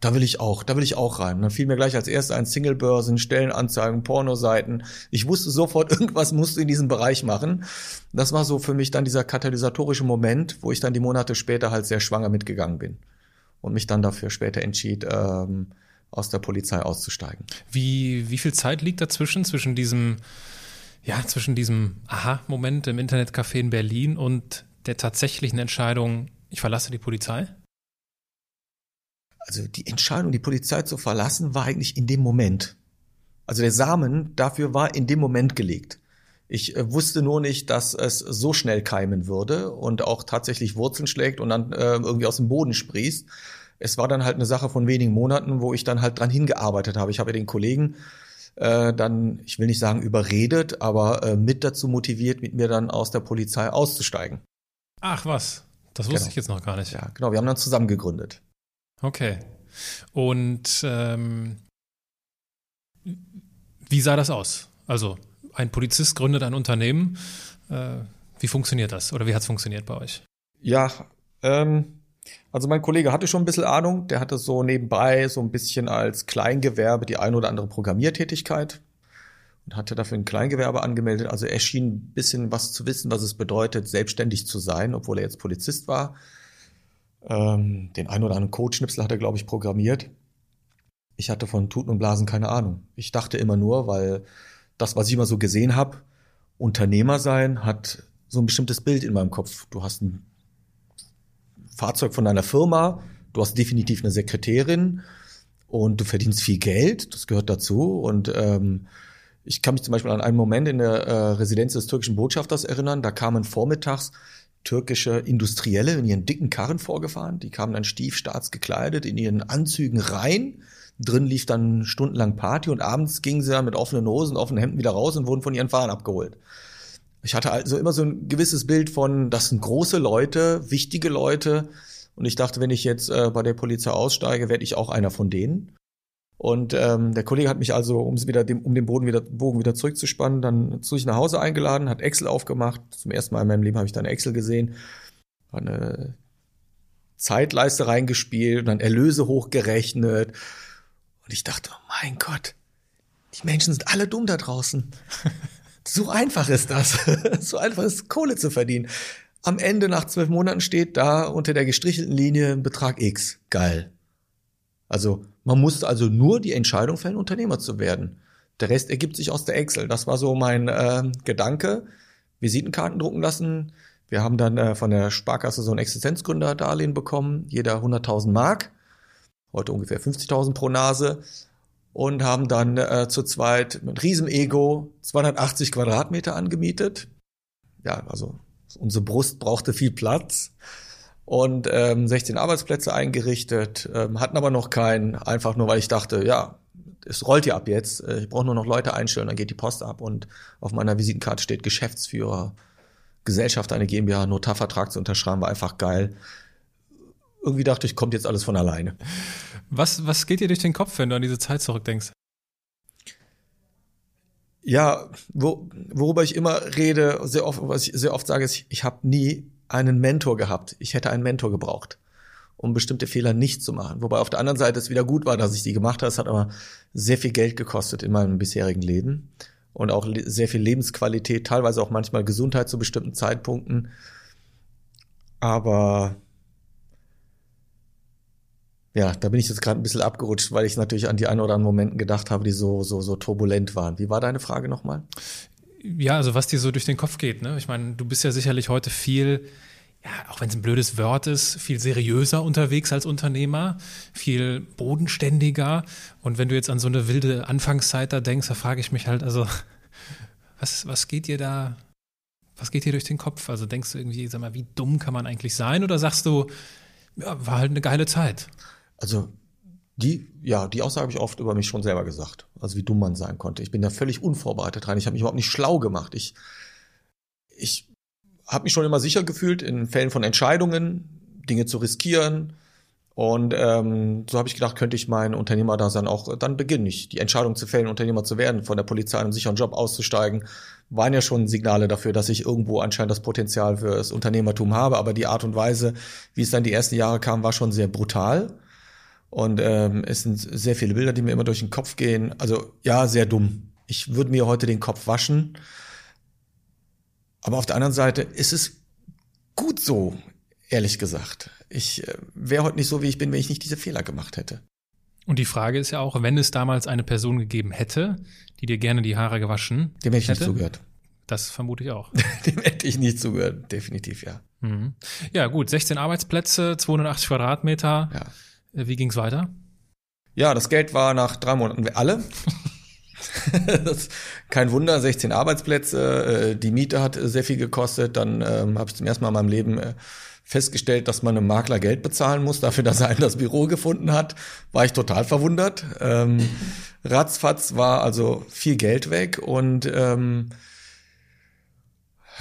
da will ich auch, da will ich auch rein. Und dann fiel mir gleich als erstes ein Singlebörsen, Stellenanzeigen, Pornoseiten. Ich wusste sofort, irgendwas musst du in diesem Bereich machen. Das war so für mich dann dieser katalysatorische Moment, wo ich dann die Monate später halt sehr schwanger mitgegangen bin und mich dann dafür später entschied, ähm, aus der Polizei auszusteigen. Wie, wie viel Zeit liegt dazwischen, zwischen diesem, ja, zwischen diesem Aha-Moment im Internetcafé in Berlin und der tatsächlichen Entscheidung, ich verlasse die Polizei? Also die Entscheidung, die Polizei zu verlassen, war eigentlich in dem Moment. Also der Samen dafür war in dem Moment gelegt. Ich äh, wusste nur nicht, dass es so schnell keimen würde und auch tatsächlich Wurzeln schlägt und dann äh, irgendwie aus dem Boden sprießt. Es war dann halt eine Sache von wenigen Monaten, wo ich dann halt dran hingearbeitet habe. Ich habe den Kollegen äh, dann, ich will nicht sagen überredet, aber äh, mit dazu motiviert, mit mir dann aus der Polizei auszusteigen. Ach was, das wusste genau. ich jetzt noch gar nicht. Ja, genau, wir haben dann zusammen gegründet. Okay. Und ähm, wie sah das aus? Also ein Polizist gründet ein Unternehmen. Äh, wie funktioniert das oder wie hat es funktioniert bei euch? Ja, ähm, also mein Kollege hatte schon ein bisschen Ahnung. Der hatte so nebenbei so ein bisschen als Kleingewerbe die ein oder andere Programmiertätigkeit und hatte dafür ein Kleingewerbe angemeldet. Also er schien ein bisschen was zu wissen, was es bedeutet, selbstständig zu sein, obwohl er jetzt Polizist war. Ähm, den ein oder anderen Codeschnipsel hat er, glaube ich, programmiert. Ich hatte von Tuten und Blasen keine Ahnung. Ich dachte immer nur, weil das, was ich immer so gesehen habe, Unternehmer sein, hat so ein bestimmtes Bild in meinem Kopf. Du hast ein Fahrzeug von deiner Firma, du hast definitiv eine Sekretärin und du verdienst viel Geld, das gehört dazu. Und ähm, ich kann mich zum Beispiel an einen Moment in der äh, Residenz des türkischen Botschafters erinnern, da kamen vormittags türkische Industrielle in ihren dicken Karren vorgefahren. Die kamen dann stiefstaats gekleidet in ihren Anzügen rein. Drin lief dann stundenlang Party und abends gingen sie dann mit offenen Hosen, offenen Hemden wieder raus und wurden von ihren Fahrern abgeholt. Ich hatte also immer so ein gewisses Bild von, das sind große Leute, wichtige Leute. Und ich dachte, wenn ich jetzt äh, bei der Polizei aussteige, werde ich auch einer von denen. Und ähm, der Kollege hat mich also, um wieder dem, um den Boden wieder, Bogen wieder zurückzuspannen, dann zu sich nach Hause eingeladen, hat Excel aufgemacht. Zum ersten Mal in meinem Leben habe ich dann Excel gesehen, hat eine Zeitleiste reingespielt, dann Erlöse hochgerechnet. Und ich dachte, oh mein Gott, die Menschen sind alle dumm da draußen. so einfach ist das. so einfach ist Kohle zu verdienen. Am Ende nach zwölf Monaten steht da unter der gestrichelten Linie Betrag X. Geil. Also man muss also nur die Entscheidung fällen, Unternehmer zu werden. Der Rest ergibt sich aus der Excel. Das war so mein äh, Gedanke. Visitenkarten drucken lassen. Wir haben dann äh, von der Sparkasse so ein Existenzgründerdarlehen bekommen. Jeder 100.000 Mark. Heute ungefähr 50.000 pro Nase. Und haben dann äh, zu zweit mit Riesenego 280 Quadratmeter angemietet. Ja, also unsere Brust brauchte viel Platz und ähm, 16 Arbeitsplätze eingerichtet, ähm, hatten aber noch keinen, einfach nur weil ich dachte, ja, es rollt ja ab jetzt, äh, ich brauche nur noch Leute einstellen, dann geht die Post ab und auf meiner Visitenkarte steht Geschäftsführer, Gesellschaft, eine GmbH, Notarvertrag zu unterschreiben, war einfach geil. Irgendwie dachte ich, kommt jetzt alles von alleine. Was, was geht dir durch den Kopf, wenn du an diese Zeit zurückdenkst? Ja, wo, worüber ich immer rede, sehr oft, was ich sehr oft sage, ist, ich habe nie einen Mentor gehabt. Ich hätte einen Mentor gebraucht, um bestimmte Fehler nicht zu machen. Wobei auf der anderen Seite es wieder gut war, dass ich die gemacht habe. Es hat aber sehr viel Geld gekostet in meinem bisherigen Leben und auch sehr viel Lebensqualität, teilweise auch manchmal Gesundheit zu bestimmten Zeitpunkten. Aber ja, da bin ich jetzt gerade ein bisschen abgerutscht, weil ich natürlich an die ein oder anderen Momenten gedacht habe, die so, so, so turbulent waren. Wie war deine Frage nochmal? ja, also was dir so durch den Kopf geht. Ne? Ich meine, du bist ja sicherlich heute viel, ja, auch wenn es ein blödes Wort ist, viel seriöser unterwegs als Unternehmer, viel bodenständiger. Und wenn du jetzt an so eine wilde Anfangszeit da denkst, da frage ich mich halt, also, was, was geht dir da, was geht dir durch den Kopf? Also denkst du irgendwie, sag mal, wie dumm kann man eigentlich sein? Oder sagst du, ja, war halt eine geile Zeit? Also die, ja, die Aussage habe ich oft über mich schon selber gesagt. Also wie dumm man sein konnte. Ich bin da völlig unvorbereitet rein. Ich habe mich überhaupt nicht schlau gemacht. Ich, ich habe mich schon immer sicher gefühlt, in Fällen von Entscheidungen Dinge zu riskieren. Und ähm, so habe ich gedacht, könnte ich mein Unternehmerdasein auch dann beginnen. Ich, die Entscheidung zu fällen, Unternehmer zu werden, von der Polizei einen sicheren Job auszusteigen, waren ja schon Signale dafür, dass ich irgendwo anscheinend das Potenzial für das Unternehmertum habe. Aber die Art und Weise, wie es dann die ersten Jahre kam, war schon sehr brutal. Und ähm, es sind sehr viele Bilder, die mir immer durch den Kopf gehen. Also ja, sehr dumm. Ich würde mir heute den Kopf waschen. Aber auf der anderen Seite ist es gut so, ehrlich gesagt. Ich äh, wäre heute nicht so, wie ich bin, wenn ich nicht diese Fehler gemacht hätte. Und die Frage ist ja auch, wenn es damals eine Person gegeben hätte, die dir gerne die Haare gewaschen Dem hätte ich hätte, nicht zugehört. Das vermute ich auch. Dem hätte ich nicht zugehört, definitiv, ja. Mhm. Ja, gut, 16 Arbeitsplätze, 280 Quadratmeter. Ja. Äh, Wie ging's weiter? Ja, das Geld war nach drei Monaten alle. das, kein Wunder, 16 Arbeitsplätze, äh, die Miete hat sehr viel gekostet. Dann ähm, habe ich zum ersten Mal in meinem Leben äh, festgestellt, dass man einem Makler Geld bezahlen muss, dafür, dass er einem das Büro gefunden hat. War ich total verwundert. Ähm, ratzfatz war also viel Geld weg und ähm,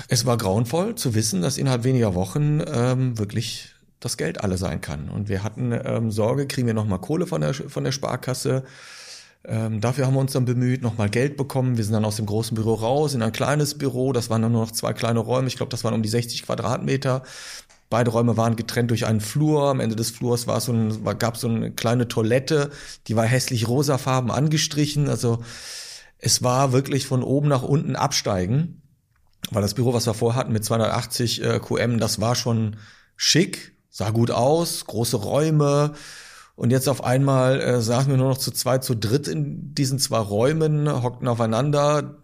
es war grauenvoll zu wissen, dass innerhalb weniger Wochen ähm, wirklich das Geld alle sein kann. Und wir hatten ähm, Sorge, kriegen wir nochmal Kohle von der, von der Sparkasse. Ähm, dafür haben wir uns dann bemüht, nochmal Geld bekommen. Wir sind dann aus dem großen Büro raus in ein kleines Büro. Das waren dann nur noch zwei kleine Räume. Ich glaube, das waren um die 60 Quadratmeter. Beide Räume waren getrennt durch einen Flur. Am Ende des Flurs war so ein, war, gab so eine kleine Toilette, die war hässlich rosafarben angestrichen. Also es war wirklich von oben nach unten absteigen. Weil das Büro, was wir vorhatten mit 280 äh, QM, das war schon schick, sah gut aus, große Räume. Und jetzt auf einmal äh, saßen wir nur noch zu zweit, zu dritt in diesen zwei Räumen, hockten aufeinander.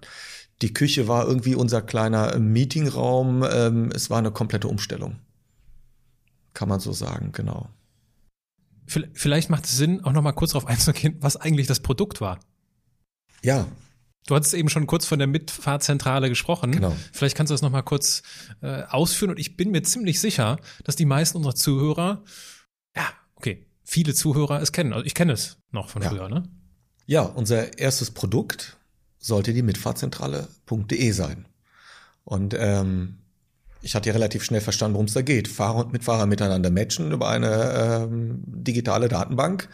Die Küche war irgendwie unser kleiner äh, Meetingraum. Ähm, es war eine komplette Umstellung. Kann man so sagen, genau. Vielleicht macht es Sinn, auch noch mal kurz darauf einzugehen, was eigentlich das Produkt war. Ja, Du hattest eben schon kurz von der Mitfahrzentrale gesprochen. Genau. Vielleicht kannst du das noch mal kurz äh, ausführen. Und ich bin mir ziemlich sicher, dass die meisten unserer Zuhörer, ja, okay, viele Zuhörer es kennen. Also ich kenne es noch von Ja. früher, ne? Ja, unser erstes Produkt sollte die Mitfahrzentrale.de sein. Und ähm, ich hatte ja relativ schnell verstanden, worum es da geht. Fahrer und Mitfahrer miteinander matchen über eine ähm, digitale Datenbank.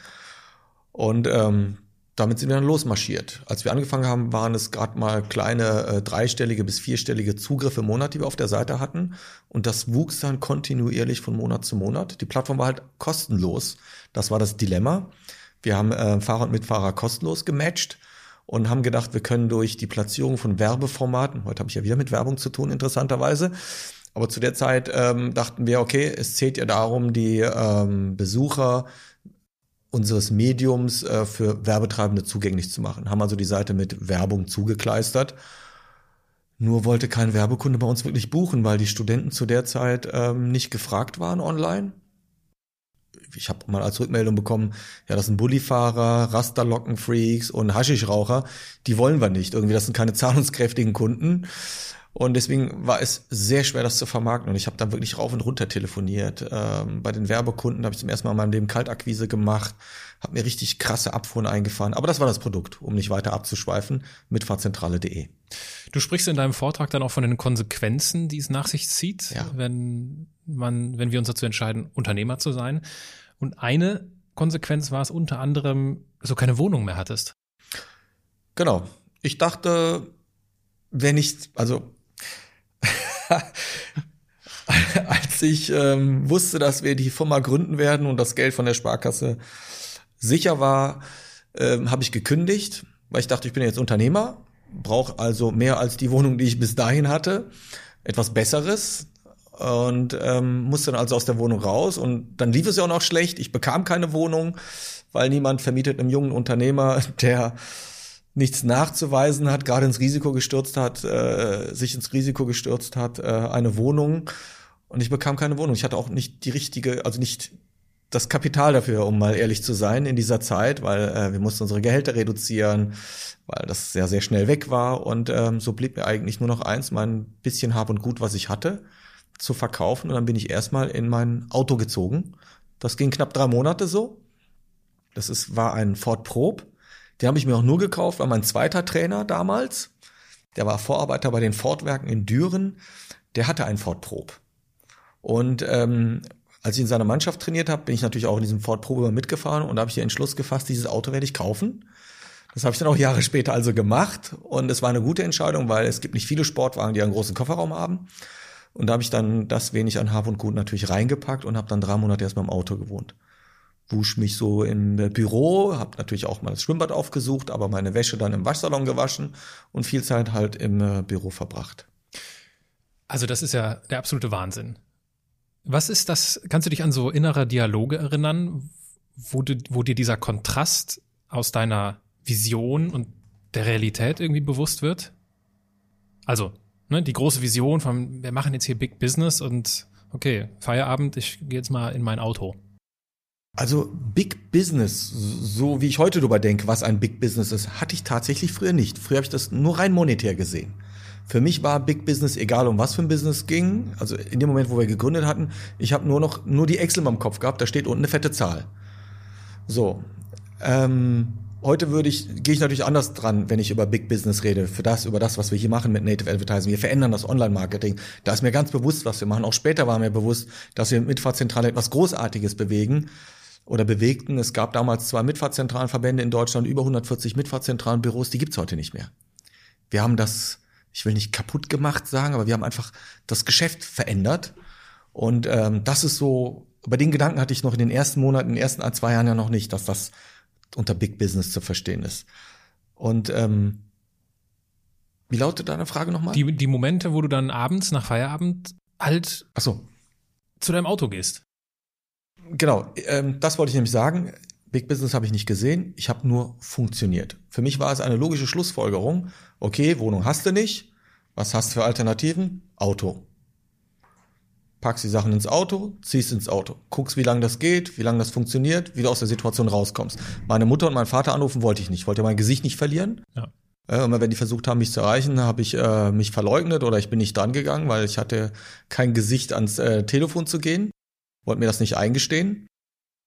Und ähm, damit sind wir dann losmarschiert. Als wir angefangen haben, waren es gerade mal kleine äh, dreistellige bis vierstellige Zugriffe im Monat, die wir auf der Seite hatten. Und das wuchs dann kontinuierlich von Monat zu Monat. Die Plattform war halt kostenlos. Das war das Dilemma. Wir haben äh, Fahrer und Mitfahrer kostenlos gematcht und haben gedacht, wir können durch die Platzierung von Werbeformaten, heute habe ich ja wieder mit Werbung zu tun, interessanterweise, aber zu der Zeit ähm, dachten wir, okay, es zählt ja darum, die ähm, Besucher unseres Mediums äh, für Werbetreibende zugänglich zu machen. Haben also die Seite mit Werbung zugekleistert. Nur wollte kein Werbekunde bei uns wirklich buchen, weil die Studenten zu der Zeit ähm, nicht gefragt waren online. Ich habe mal als Rückmeldung bekommen, ja, das sind Bullifahrer, Rasterlockenfreaks und Haschischraucher. Die wollen wir nicht. Irgendwie, das sind keine zahlungskräftigen Kunden. Und deswegen war es sehr schwer, das zu vermarkten. Und ich habe dann wirklich rauf und runter telefoniert. Ähm, bei den Werbekunden habe ich zum ersten Mal in meinem Leben Kaltakquise gemacht, habe mir richtig krasse Abfuhren eingefahren. Aber das war das Produkt, um nicht weiter abzuschweifen, mitfahrzentrale.de. Du sprichst in deinem Vortrag dann auch von den Konsequenzen, die es nach sich zieht, Ja. wenn man, wenn wir uns dazu entscheiden, Unternehmer zu sein. Und eine Konsequenz war es unter anderem, dass du keine Wohnung mehr hattest. Genau. Ich dachte, wenn ich, also als ich ähm, wusste, dass wir die Firma gründen werden und das Geld von der Sparkasse sicher war, ähm, habe ich gekündigt, weil ich dachte, ich bin jetzt Unternehmer, brauche also mehr als die Wohnung, die ich bis dahin hatte, etwas Besseres und ähm, musste dann also aus der Wohnung raus und dann lief es ja auch noch schlecht. Ich bekam keine Wohnung, weil niemand vermietet einem jungen Unternehmer, der nichts nachzuweisen hat, gerade ins Risiko gestürzt hat, äh, sich ins Risiko gestürzt hat, äh, eine Wohnung. Und ich bekam keine Wohnung. Ich hatte auch nicht die richtige, also nicht das Kapital dafür, um mal ehrlich zu sein, in dieser Zeit, weil äh, wir mussten unsere Gehälter reduzieren, weil das sehr, sehr schnell weg war. Und ähm, so blieb mir eigentlich nur noch eins, mein bisschen Hab und Gut, was ich hatte, zu verkaufen. Und dann bin ich erstmal in mein Auto gezogen. Das ging knapp drei Monate so. Das ist, war ein Ford Probe. Den habe ich mir auch nur gekauft, weil mein zweiter Trainer damals, der war Vorarbeiter bei den Ford-Werken in Düren, der hatte einen Ford Probe. Und ähm, als ich in seiner Mannschaft trainiert habe, bin ich natürlich auch in diesem Ford Probe mitgefahren und da habe ich den Entschluss gefasst, dieses Auto werde ich kaufen. Das habe ich dann auch Jahre später also gemacht und es war eine gute Entscheidung, weil es gibt nicht viele Sportwagen, die einen großen Kofferraum haben. Und da habe ich dann das wenig an Hab und Gut natürlich reingepackt und habe dann drei Monate erstmal im Auto gewohnt. Wusch mich so im Büro, habe natürlich auch mal das Schwimmbad aufgesucht, aber meine Wäsche dann im Waschsalon gewaschen und viel Zeit halt im äh, Büro verbracht. Also das ist ja der absolute Wahnsinn. Was ist das, kannst du dich an so innere Dialoge erinnern, wo, du, wo dir dieser Kontrast aus deiner Vision und der Realität irgendwie bewusst wird? Also, ne, die große Vision von, wir machen jetzt hier Big Business und okay, Feierabend, ich gehe jetzt mal in mein Auto. Also Big Business, so wie ich heute darüber denke, was ein Big Business ist, hatte ich tatsächlich früher nicht. Früher habe ich das nur rein monetär gesehen. Für mich war Big Business egal, um was für ein Business ging. Also in dem Moment, wo wir gegründet hatten, ich habe nur noch nur die Excel im Kopf gehabt. Da steht unten eine fette Zahl. So. Ähm, heute würde ich gehe ich natürlich anders dran, wenn ich über Big Business rede. Für das über das, was wir hier machen mit Native Advertising. Wir verändern das Online-Marketing. Da ist mir ganz bewusst, was wir machen. Auch später war mir bewusst, dass wir mit Mitfahrzentrale etwas Großartiges bewegen oder bewegten. Es gab damals zwei Mitfahrzentralenverbände in Deutschland, über 140 Mitfahrzentralenbüros, die gibt's heute nicht mehr. Wir haben das, ich will nicht kaputt gemacht sagen, aber wir haben einfach das Geschäft verändert. Und ähm, das ist so, bei den Gedanken hatte ich noch in den ersten Monaten, in den ersten ein, zwei Jahren ja noch nicht, dass das unter Big Business zu verstehen ist. Und ähm, wie lautet deine Frage nochmal? Die, die Momente, wo du dann abends nach Feierabend halt Ach so. zu deinem Auto gehst. Genau, ähm, das wollte ich nämlich sagen. Big Business habe ich nicht gesehen, ich habe nur funktioniert. Für mich war es eine logische Schlussfolgerung. Okay, Wohnung hast du nicht. Was hast du für Alternativen? Auto. Packst die Sachen ins Auto, ziehst ins Auto, guckst, wie lange das geht, wie lange das funktioniert, wie du aus der Situation rauskommst. Meine Mutter und meinen Vater anrufen wollte ich nicht, wollte mein Gesicht nicht verlieren. Ja. Äh, immer wenn die versucht haben, mich zu erreichen, habe ich äh, mich verleugnet oder ich bin nicht dran gegangen, weil ich hatte kein Gesicht ans äh, Telefon zu gehen wollte mir das nicht eingestehen.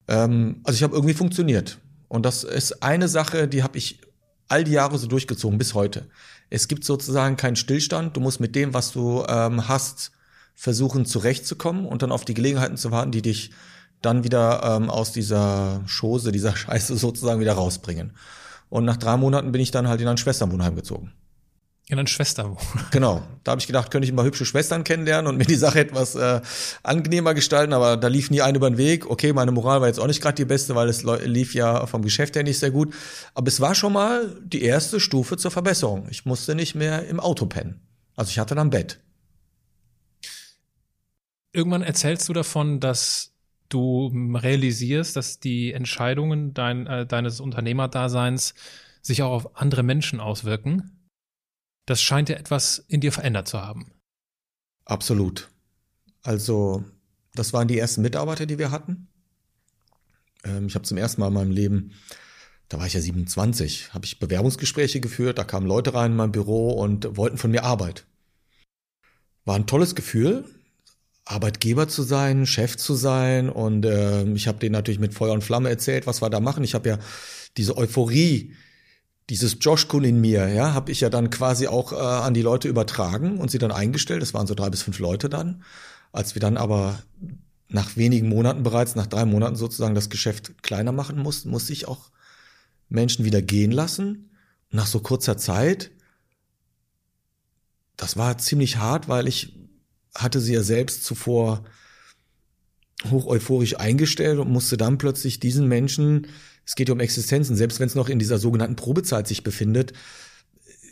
Ähm, also ich habe irgendwie funktioniert. Und das ist eine Sache, die habe ich all die Jahre so durchgezogen bis heute. Es gibt sozusagen keinen Stillstand. Du musst mit dem, was du ähm, hast, versuchen zurechtzukommen und dann auf die Gelegenheiten zu warten, die dich dann wieder ähm, aus dieser Chose, dieser Scheiße sozusagen wieder rausbringen. Und nach drei Monaten bin ich dann halt in ein Schwesternwohnheim gezogen. In einer Schwester Genau. Da habe ich gedacht, könnte ich mal hübsche Schwestern kennenlernen und mir die Sache etwas äh, angenehmer gestalten, aber da lief nie ein über den Weg. Okay, meine Moral war jetzt auch nicht gerade die beste, weil es lief ja vom Geschäft her nicht sehr gut. Aber es war schon mal die erste Stufe zur Verbesserung. Ich musste nicht mehr im Auto pennen. Also ich hatte dann Bett. Irgendwann erzählst du davon, dass du realisierst, dass die Entscheidungen dein, äh, deines Unternehmerdaseins sich auch auf andere Menschen auswirken. Das scheint ja etwas in dir verändert zu haben. Absolut. Also, das waren die ersten Mitarbeiter, die wir hatten. Ähm, ich habe zum ersten Mal in meinem Leben, da war ich ja 27, habe ich Bewerbungsgespräche geführt, da kamen Leute rein in mein Büro und wollten von mir Arbeit. War ein tolles Gefühl, Arbeitgeber zu sein, Chef zu sein und äh, ich habe denen natürlich mit Feuer und Flamme erzählt, was wir da machen. Ich habe ja diese Euphorie, dieses Josh-Kun in mir, ja, habe ich ja dann quasi auch äh, an die Leute übertragen und sie dann eingestellt. Das waren so drei bis fünf Leute dann. Als wir dann aber nach wenigen Monaten bereits, nach drei Monaten sozusagen das Geschäft kleiner machen mussten, musste ich auch Menschen wieder gehen lassen. Nach so kurzer Zeit, das war ziemlich hart, weil ich hatte sie ja selbst zuvor hoch euphorisch eingestellt und musste dann plötzlich diesen Menschen es geht ja um Existenzen, selbst wenn es noch in dieser sogenannten Probezeit sich befindet.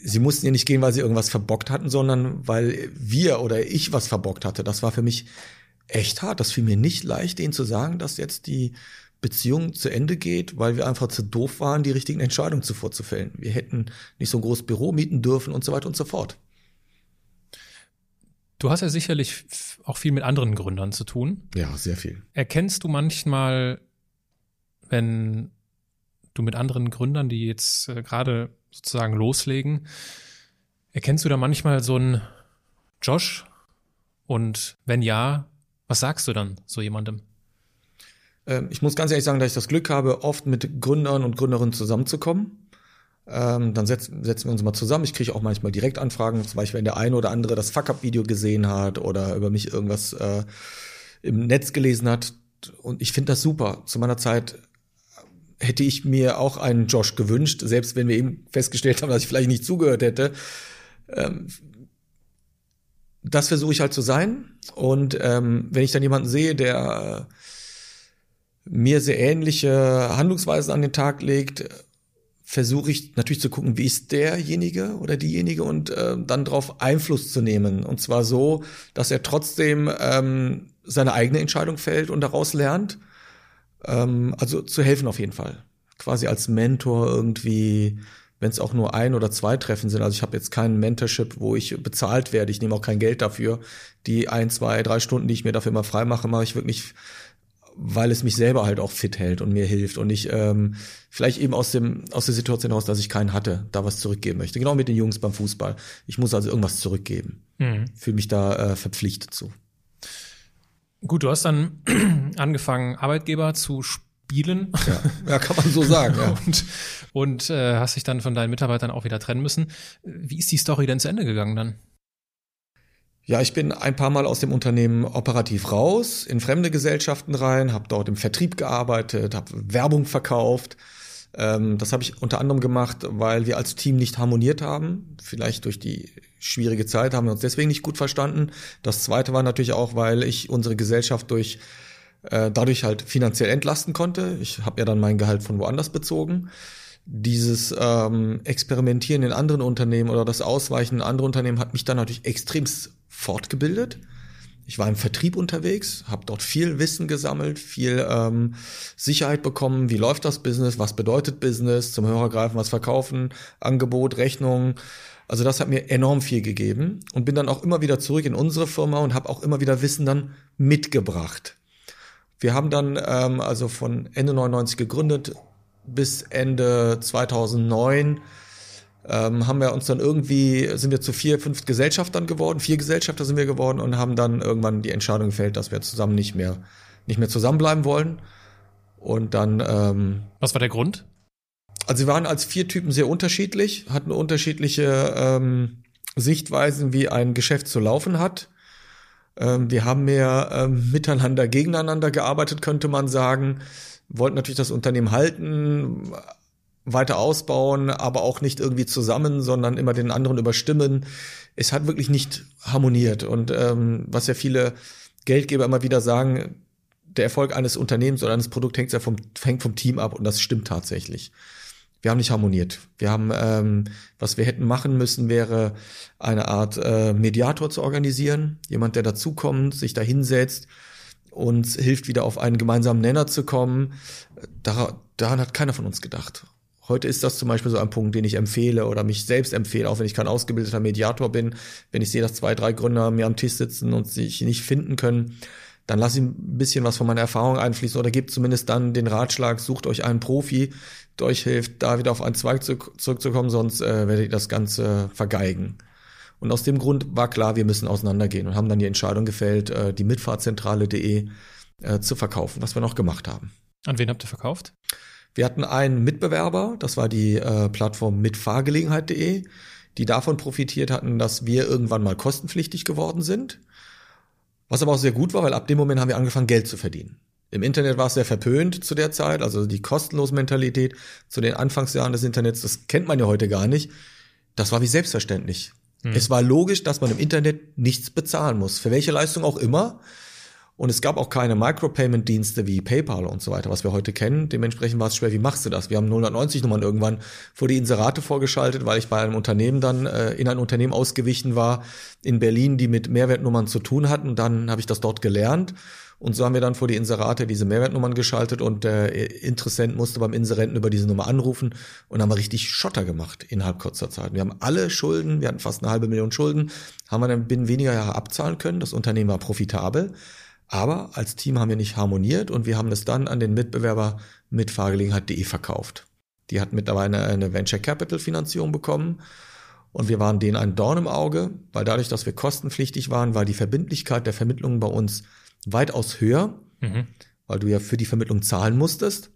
Sie mussten ja nicht gehen, weil sie irgendwas verbockt hatten, sondern weil wir oder ich was verbockt hatte. Das war für mich echt hart. Das fiel mir nicht leicht, denen zu sagen, dass jetzt die Beziehung zu Ende geht, weil wir einfach zu doof waren, die richtigen Entscheidungen zuvor zu fällen. Wir hätten nicht so ein großes Büro mieten dürfen und so weiter und so fort. Du hast ja sicherlich auch viel mit anderen Gründern zu tun. Ja, sehr viel. Erkennst du manchmal, wenn du mit anderen Gründern, die jetzt äh, gerade sozusagen loslegen, erkennst du da manchmal so einen Josh? Und wenn ja, was sagst du dann so jemandem? Ähm, ich muss ganz ehrlich sagen, dass ich das Glück habe, oft mit Gründern und Gründerinnen zusammenzukommen. Ähm, dann setzen, setzen wir uns mal zusammen. Ich kriege auch manchmal Direktanfragen, zum Beispiel wenn der eine oder andere das Fuck-Up-Video gesehen hat oder über mich irgendwas äh, im Netz gelesen hat. Und ich finde das super. Zu meiner Zeit hätte ich mir auch einen Josh gewünscht, selbst wenn wir eben festgestellt haben, dass ich vielleicht nicht zugehört hätte. Ähm, das versuche ich halt zu sein. Und ähm, wenn ich dann jemanden sehe, der mir sehr ähnliche Handlungsweisen an den Tag legt, versuche ich natürlich zu gucken, wie ist derjenige oder diejenige und äh, dann darauf Einfluss zu nehmen. Und zwar so, dass er trotzdem ähm, seine eigene Entscheidung fällt und daraus lernt. Ähm, also zu helfen auf jeden Fall. Quasi als Mentor irgendwie, wenn es auch nur ein oder zwei Treffen sind. Also ich habe jetzt keinen Mentorship, wo ich bezahlt werde. Ich nehme auch kein Geld dafür. Die ein, zwei, drei Stunden, die ich mir dafür immer frei mache, mache ich wirklich weil es mich selber halt auch fit hält und mir hilft und ich ähm, vielleicht eben aus dem aus der Situation heraus, dass ich keinen hatte, da was zurückgeben möchte. Genau mit den Jungs beim Fußball. Ich muss also irgendwas zurückgeben. Mhm. Fühle mich da äh, verpflichtet zu. Gut, du hast dann angefangen, Arbeitgeber zu spielen. Ja, ja kann man so sagen. Ja. und und äh, hast dich dann von deinen Mitarbeitern auch wieder trennen müssen. Wie ist die Story denn zu Ende gegangen dann? Ja, ich bin ein paar Mal aus dem Unternehmen operativ raus, in fremde Gesellschaften rein, habe dort im Vertrieb gearbeitet, habe Werbung verkauft. Ähm, das habe ich unter anderem gemacht, weil wir als Team nicht harmoniert haben. Vielleicht durch die schwierige Zeit haben wir uns deswegen nicht gut verstanden. Das Zweite war natürlich auch, weil ich unsere Gesellschaft durch äh, dadurch halt finanziell entlasten konnte. Ich habe ja dann mein Gehalt von woanders bezogen dieses ähm, Experimentieren in anderen Unternehmen oder das Ausweichen in andere Unternehmen hat mich dann natürlich extremst fortgebildet. Ich war im Vertrieb unterwegs, habe dort viel Wissen gesammelt, viel ähm, Sicherheit bekommen. Wie läuft das Business? Was bedeutet Business? Zum Hörer greifen, was verkaufen, Angebot, Rechnung. Also das hat mir enorm viel gegeben und bin dann auch immer wieder zurück in unsere Firma und habe auch immer wieder Wissen dann mitgebracht. Wir haben dann ähm, also von Ende 99 gegründet bis Ende 2009 ähm, haben wir uns dann irgendwie, sind wir zu vier, fünf Gesellschaftern geworden, vier Gesellschafter sind wir geworden und haben dann irgendwann die Entscheidung gefällt, dass wir zusammen nicht mehr, nicht mehr zusammenbleiben wollen. Und dann. Ähm, Was war der Grund? Also wir waren als vier Typen sehr unterschiedlich, hatten unterschiedliche ähm, Sichtweisen, wie ein Geschäft zu laufen hat. Ähm, wir haben mehr ähm, miteinander, gegeneinander gearbeitet, könnte man sagen. Wollten natürlich das Unternehmen halten, weiter ausbauen, aber auch nicht irgendwie zusammen, sondern immer den anderen überstimmen. Es hat wirklich nicht harmoniert. Und ähm, was ja viele Geldgeber immer wieder sagen, der Erfolg eines Unternehmens oder eines Produkts hängt ja vom, hängt vom Team ab und das stimmt tatsächlich. Wir haben nicht harmoniert. Wir haben, ähm, was wir hätten machen müssen, wäre eine Art äh, Mediator zu organisieren. Jemand, der dazukommt, sich da hinsetzt, uns hilft, wieder auf einen gemeinsamen Nenner zu kommen. Dar daran hat keiner von uns gedacht. Heute ist das zum Beispiel so ein Punkt, den ich empfehle oder mich selbst empfehle, auch wenn ich kein ausgebildeter Mediator bin. Wenn ich sehe, dass zwei, drei Gründer mir am Tisch sitzen und sich nicht finden können, dann lass ich ein bisschen was von meiner Erfahrung einfließen oder gebt zumindest dann den Ratschlag, sucht euch einen Profi, der euch hilft, da wieder auf einen Zweig zu, zurückzukommen, sonst äh, werdet ihr das Ganze vergeigen. Und aus dem Grund war klar, wir müssen auseinandergehen und haben dann die Entscheidung gefällt, äh, die Mitfahrzentrale.de äh, zu verkaufen, was wir noch gemacht haben. An wen habt ihr verkauft? Wir hatten einen Mitbewerber, das war die äh, Plattform mitfahrgelegenheit.de, die davon profitiert hatten, dass wir irgendwann mal kostenpflichtig geworden sind. Was aber auch sehr gut war, weil ab dem Moment haben wir angefangen, Geld zu verdienen. Im Internet war es sehr verpönt zu der Zeit, also die kostenlose Mentalität zu den Anfangsjahren des Internets, das kennt man ja heute gar nicht. Das war wie selbstverständlich. Hm. Es war logisch, dass man im Internet nichts bezahlen muss, für welche Leistung auch immer. Und es gab auch keine Micropayment-Dienste wie PayPal und so weiter, was wir heute kennen. Dementsprechend war es schwer, wie machst du das? Wir haben 090 Nummern irgendwann vor die Inserate vorgeschaltet, weil ich bei einem Unternehmen dann äh, in ein Unternehmen ausgewichen war in Berlin, die mit Mehrwertnummern zu tun hatten. Und dann habe ich das dort gelernt. Und so haben wir dann vor die Inserate diese Mehrwertnummern geschaltet und der Interessent musste beim Inserenten über diese Nummer anrufen und haben wir richtig Schotter gemacht innerhalb kurzer Zeit. Wir haben alle Schulden, wir hatten fast eine halbe Million Schulden, haben wir dann binnen weniger Jahre abzahlen können. Das Unternehmen war profitabel. Aber als Team haben wir nicht harmoniert und wir haben es dann an den Mitbewerber mit Fahrgelegenheit.de verkauft. Die hat mittlerweile eine Venture Capital Finanzierung bekommen und wir waren denen ein Dorn im Auge, weil dadurch, dass wir kostenpflichtig waren, war die Verbindlichkeit der Vermittlung bei uns weitaus höher, mhm. weil du ja für die Vermittlung zahlen musstest,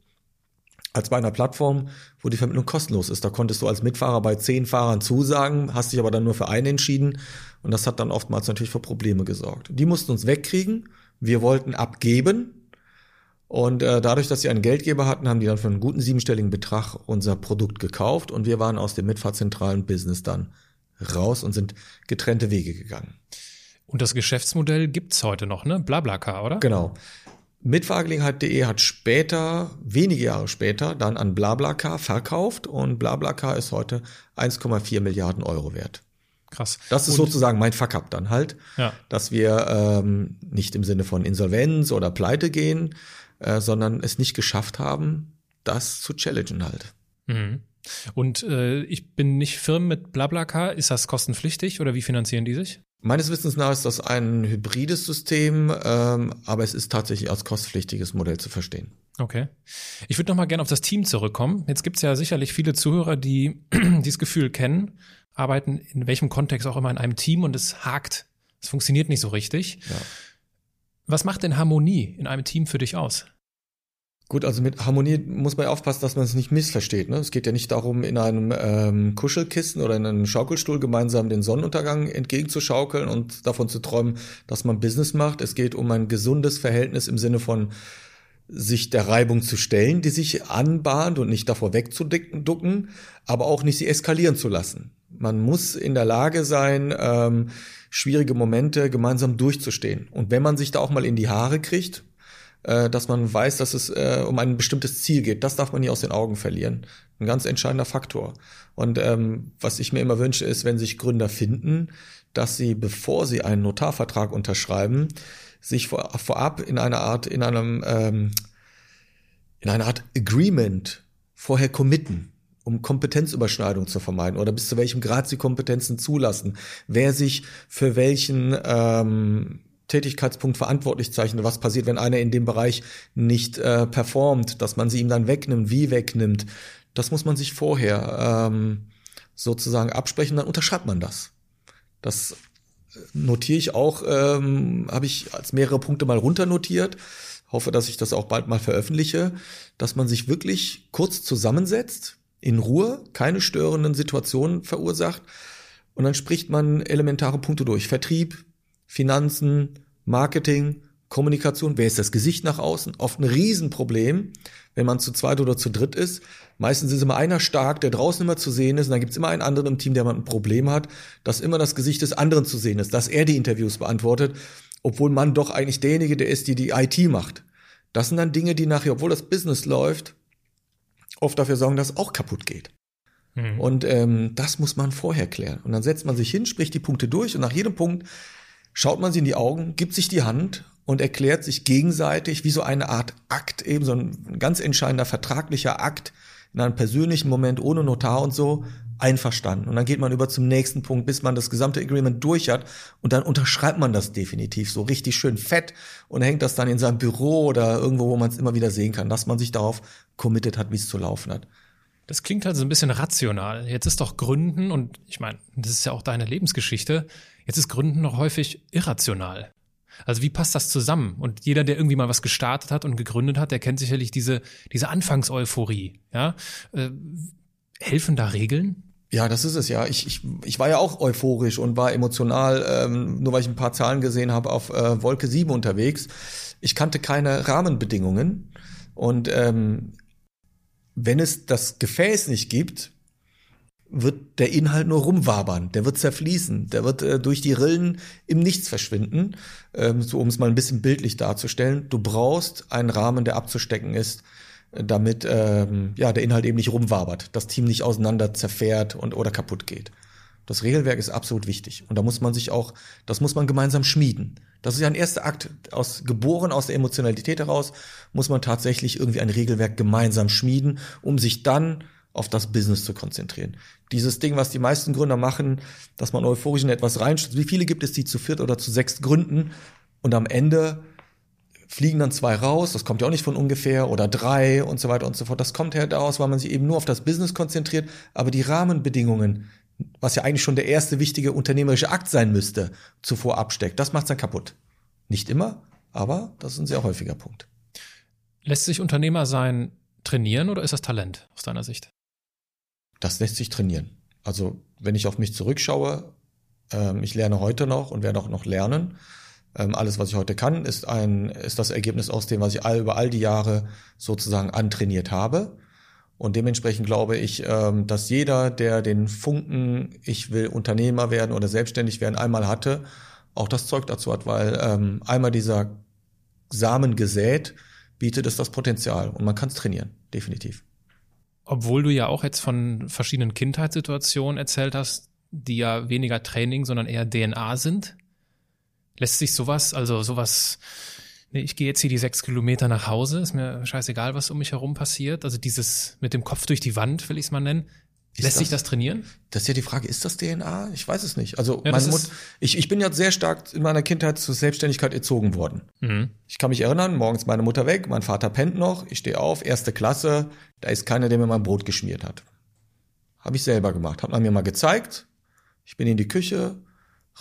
als bei einer Plattform, wo die Vermittlung kostenlos ist. Da konntest du als Mitfahrer bei zehn Fahrern zusagen, hast dich aber dann nur für einen entschieden und das hat dann oftmals natürlich für Probleme gesorgt. Die mussten uns wegkriegen wir wollten abgeben. Und äh, dadurch, dass sie einen Geldgeber hatten, haben die dann für einen guten siebenstelligen Betrag unser Produkt gekauft und wir waren aus dem mitfahrzentralen Business dann raus und sind getrennte Wege gegangen. Und das Geschäftsmodell gibt's heute noch, ne? Blablacar, oder? Genau. Mitfahrgelegenheit.de hat später, wenige Jahre später, dann an BlaBlaCar verkauft und BlaBlaCar ist heute 1,4 Milliarden Euro wert. Krass. Das ist und, sozusagen mein Fuck-up dann halt, ja. dass wir ähm, nicht im Sinne von Insolvenz oder Pleite gehen, äh, sondern es nicht geschafft haben, das zu challengen halt. Mhm. Und äh, ich bin nicht Firmen mit BlaBlaCar. Ist das kostenpflichtig oder wie finanzieren die sich? Meines Wissens nach ist das ein hybrides System, ähm, aber es ist tatsächlich als kostpflichtiges Modell zu verstehen. Okay. Ich würde noch mal gerne auf das Team zurückkommen. Jetzt gibt es ja sicherlich viele Zuhörer, die dieses Gefühl kennen, arbeiten in welchem Kontext auch immer in einem Team und es hakt. Es funktioniert nicht so richtig. Ja. Was macht denn Harmonie in einem Team für dich aus? Gut, also mit Harmonie muss man ja aufpassen, dass man es nicht missversteht. Ne? Es geht ja nicht darum, in einem ähm, Kuschelkissen oder in einem Schaukelstuhl gemeinsam den Sonnenuntergang entgegenzuschaukeln und davon zu träumen, dass man Business macht. Es geht um ein gesundes Verhältnis im Sinne von sich der Reibung zu stellen, die sich anbahnt und nicht davor wegzuducken, aber auch nicht sie eskalieren zu lassen. Man muss in der Lage sein, ähm, schwierige Momente gemeinsam durchzustehen. Und wenn man sich da auch mal in die Haare kriegt, äh, dass man weiß, dass es äh, um ein bestimmtes Ziel geht. Das darf man nie aus den Augen verlieren. Ein ganz entscheidender Faktor. Und ähm, was ich mir immer wünsche, ist, wenn sich Gründer finden, dass sie, bevor sie einen Notarvertrag unterschreiben, sich vor, vorab in einer Art, in einem, ähm, in einer Art Agreement vorher committen um Kompetenzüberschneidung zu vermeiden oder bis zu welchem Grad sie Kompetenzen zulassen, wer sich für welchen ähm, Tätigkeitspunkt verantwortlich zeichnet, was passiert, wenn einer in dem Bereich nicht äh, performt, dass man sie ihm dann wegnimmt, wie wegnimmt. Das muss man sich vorher ähm, sozusagen absprechen, dann unterschreibt man das. Das äh, notiere ich auch, ähm, habe ich als mehrere Punkte mal runternotiert. Hoffe, dass ich das auch bald mal veröffentliche, dass man sich wirklich kurz zusammensetzt, in Ruhe, keine störenden Situationen verursacht und dann spricht man elementare Punkte durch. Vertrieb, Finanzen, Marketing, Kommunikation, wer ist das Gesicht nach außen? Oft ein Riesenproblem, wenn man zu zweit oder zu dritt ist. Meistens ist immer einer stark, der draußen immer zu sehen ist, und dann gibt es immer einen anderen im Team, der mal ein Problem hat, dass immer das Gesicht des anderen zu sehen ist, dass er die Interviews beantwortet, obwohl man doch eigentlich derjenige, der ist, die die IT macht. Das sind dann Dinge, die nachher, obwohl das Business läuft, oft dafür sorgen, dass es auch kaputt geht. Mhm. Und ähm, das muss man vorher klären. Und dann setzt man sich hin, spricht die Punkte durch und nach jedem Punkt schaut man sie in die Augen, gibt sich die Hand und erklärt sich gegenseitig wie so eine Art Akt, eben so ein ganz entscheidender vertraglicher Akt in einem persönlichen Moment ohne Notar und so einverstanden. Und dann geht man über zum nächsten Punkt, bis man das gesamte Agreement durch hat und dann unterschreibt man das definitiv so richtig schön fett und hängt das dann in seinem Büro oder irgendwo, wo man es immer wieder sehen kann, dass man sich darauf committed hat, wie es zu laufen hat. Das klingt halt so ein bisschen rational. Jetzt ist doch Gründen, und ich meine, das ist ja auch deine Lebensgeschichte, jetzt ist Gründen noch häufig irrational. Also wie passt das zusammen? Und jeder, der irgendwie mal was gestartet hat und gegründet hat, der kennt sicherlich diese, diese Anfangseuphorie. Ja? Äh, helfen da Regeln? Ja, das ist es ja. Ich, ich, ich war ja auch euphorisch und war emotional, ähm, nur weil ich ein paar Zahlen gesehen habe, auf äh, Wolke 7 unterwegs. Ich kannte keine Rahmenbedingungen. Und ähm, wenn es das Gefäß nicht gibt, wird der Inhalt nur rumwabern, der wird zerfließen, der wird äh, durch die Rillen im Nichts verschwinden, ähm, so um es mal ein bisschen bildlich darzustellen. Du brauchst einen Rahmen, der abzustecken ist, äh, damit ähm, ja der Inhalt eben nicht rumwabert, das Team nicht auseinander zerfährt und oder kaputt geht. Das Regelwerk ist absolut wichtig und da muss man sich auch, das muss man gemeinsam schmieden. Das ist ja ein erster Akt, aus, geboren aus der Emotionalität heraus, muss man tatsächlich irgendwie ein Regelwerk gemeinsam schmieden, um sich dann auf das Business zu konzentrieren. Dieses Ding, was die meisten Gründer machen, dass man euphorisch in etwas reinstürzt. Wie viele gibt es, die zu viert oder zu sechs gründen und am Ende fliegen dann zwei raus, das kommt ja auch nicht von ungefähr, oder drei und so weiter und so fort. Das kommt ja daraus, weil man sich eben nur auf das Business konzentriert, aber die Rahmenbedingungen, was ja eigentlich schon der erste wichtige unternehmerische Akt sein müsste, zuvor absteckt. Das macht's dann kaputt. Nicht immer, aber das ist ein sehr häufiger Punkt. Lässt sich Unternehmer sein trainieren oder ist das Talent aus deiner Sicht? Das lässt sich trainieren. Also wenn ich auf mich zurückschaue, ähm, ich lerne heute noch und werde auch noch lernen. Ähm, alles, was ich heute kann, ist ein, ist das Ergebnis aus dem, was ich all, über all die Jahre sozusagen antrainiert habe. Und dementsprechend glaube ich, ähm, dass jeder, der den Funken, ich will Unternehmer werden oder selbstständig werden, einmal hatte, auch das Zeug dazu hat, weil ähm, einmal dieser Samen gesät, bietet es das Potenzial und man kann es trainieren, definitiv. Obwohl du ja auch jetzt von verschiedenen Kindheitssituationen erzählt hast, die ja weniger Training, sondern eher DNA sind. Lässt sich sowas, also sowas, nee, ich gehe jetzt hier die sechs Kilometer nach Hause, ist mir scheißegal, was um mich herum passiert. Also dieses mit dem Kopf durch die Wand, will ich es mal nennen. Ist Lässt das, sich das trainieren? Das ist ja die Frage, ist das DNA? Ich weiß es nicht. Also Ja, meine das Mut, ist- ich, ich bin ja sehr stark in meiner Kindheit zur Selbstständigkeit erzogen worden. Mhm. Ich kann mich erinnern, morgens meine Mutter weg, mein Vater pennt noch, ich stehe auf, erste Klasse, da ist keiner, der mir mein Brot geschmiert hat. Habe ich selber gemacht, hat man mir mal gezeigt. Ich bin in die Küche,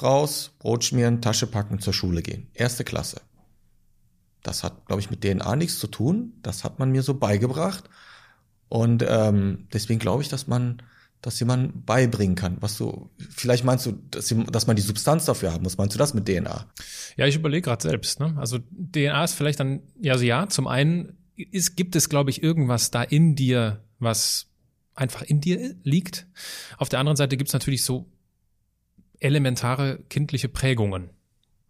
raus, Brot schmieren, Tasche packen, zur Schule gehen. Erste Klasse. Das hat, glaube ich, mit DNA nichts zu tun. Das hat man mir so beigebracht. Und ähm, deswegen glaube ich, dass man das jemand beibringen kann. Was du, vielleicht meinst du, dass, dass man die Substanz dafür haben muss. Meinst du das mit DNA? Ja, ich überlege gerade selbst. Ne? Also DNA ist vielleicht dann, ja, also ja, zum einen ist, gibt es, glaube ich, irgendwas da in dir, was einfach in dir liegt. Auf der anderen Seite gibt es natürlich so elementare kindliche Prägungen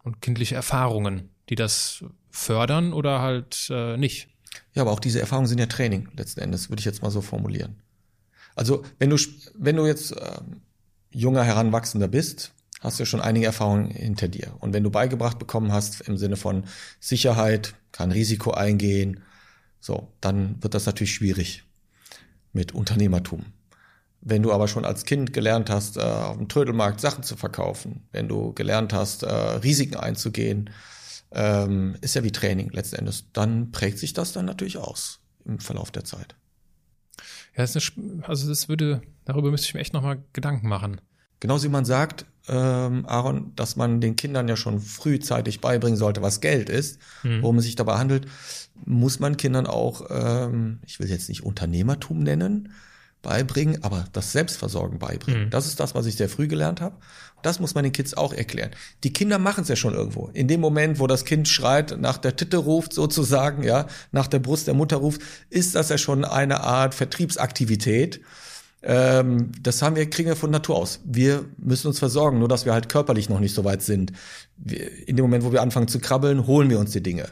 und kindliche Erfahrungen, die das fördern oder halt äh, nicht. Ja, aber auch diese Erfahrungen sind ja Training, letzten Endes, würde ich jetzt mal so formulieren. Also, wenn du, wenn du jetzt ähm, junger Heranwachsender bist, hast du schon einige Erfahrungen hinter dir. Und wenn du beigebracht bekommen hast im Sinne von Sicherheit, kann Risiko eingehen, so, dann wird das natürlich schwierig mit Unternehmertum. Wenn du aber schon als Kind gelernt hast, äh, auf dem Trödelmarkt Sachen zu verkaufen, wenn du gelernt hast, äh, Risiken einzugehen, ähm, ist ja wie Training letzten Endes, dann prägt sich das dann natürlich aus im Verlauf der Zeit. Ja, das ist eine, also das würde, darüber müsste ich mir echt nochmal Gedanken machen. Genauso wie man sagt, ähm, Aaron, dass man den Kindern ja schon frühzeitig beibringen sollte, was Geld ist, worum es sich dabei handelt, muss man Kindern auch, ähm, ich will jetzt nicht Unternehmertum nennen, beibringen, aber das Selbstversorgen beibringen. Mhm. Das ist das, was ich sehr früh gelernt habe. Das muss man den Kids auch erklären. Die Kinder machen es ja schon irgendwo. In dem Moment, wo das Kind schreit, nach der Titte ruft sozusagen, ja, nach der Brust der Mutter ruft, ist das ja schon eine Art Vertriebsaktivität. Ähm, das haben wir, kriegen wir von Natur aus. Wir müssen uns versorgen, nur dass wir halt körperlich noch nicht so weit sind. Wir, in dem Moment, wo wir anfangen zu krabbeln, holen wir uns die Dinge.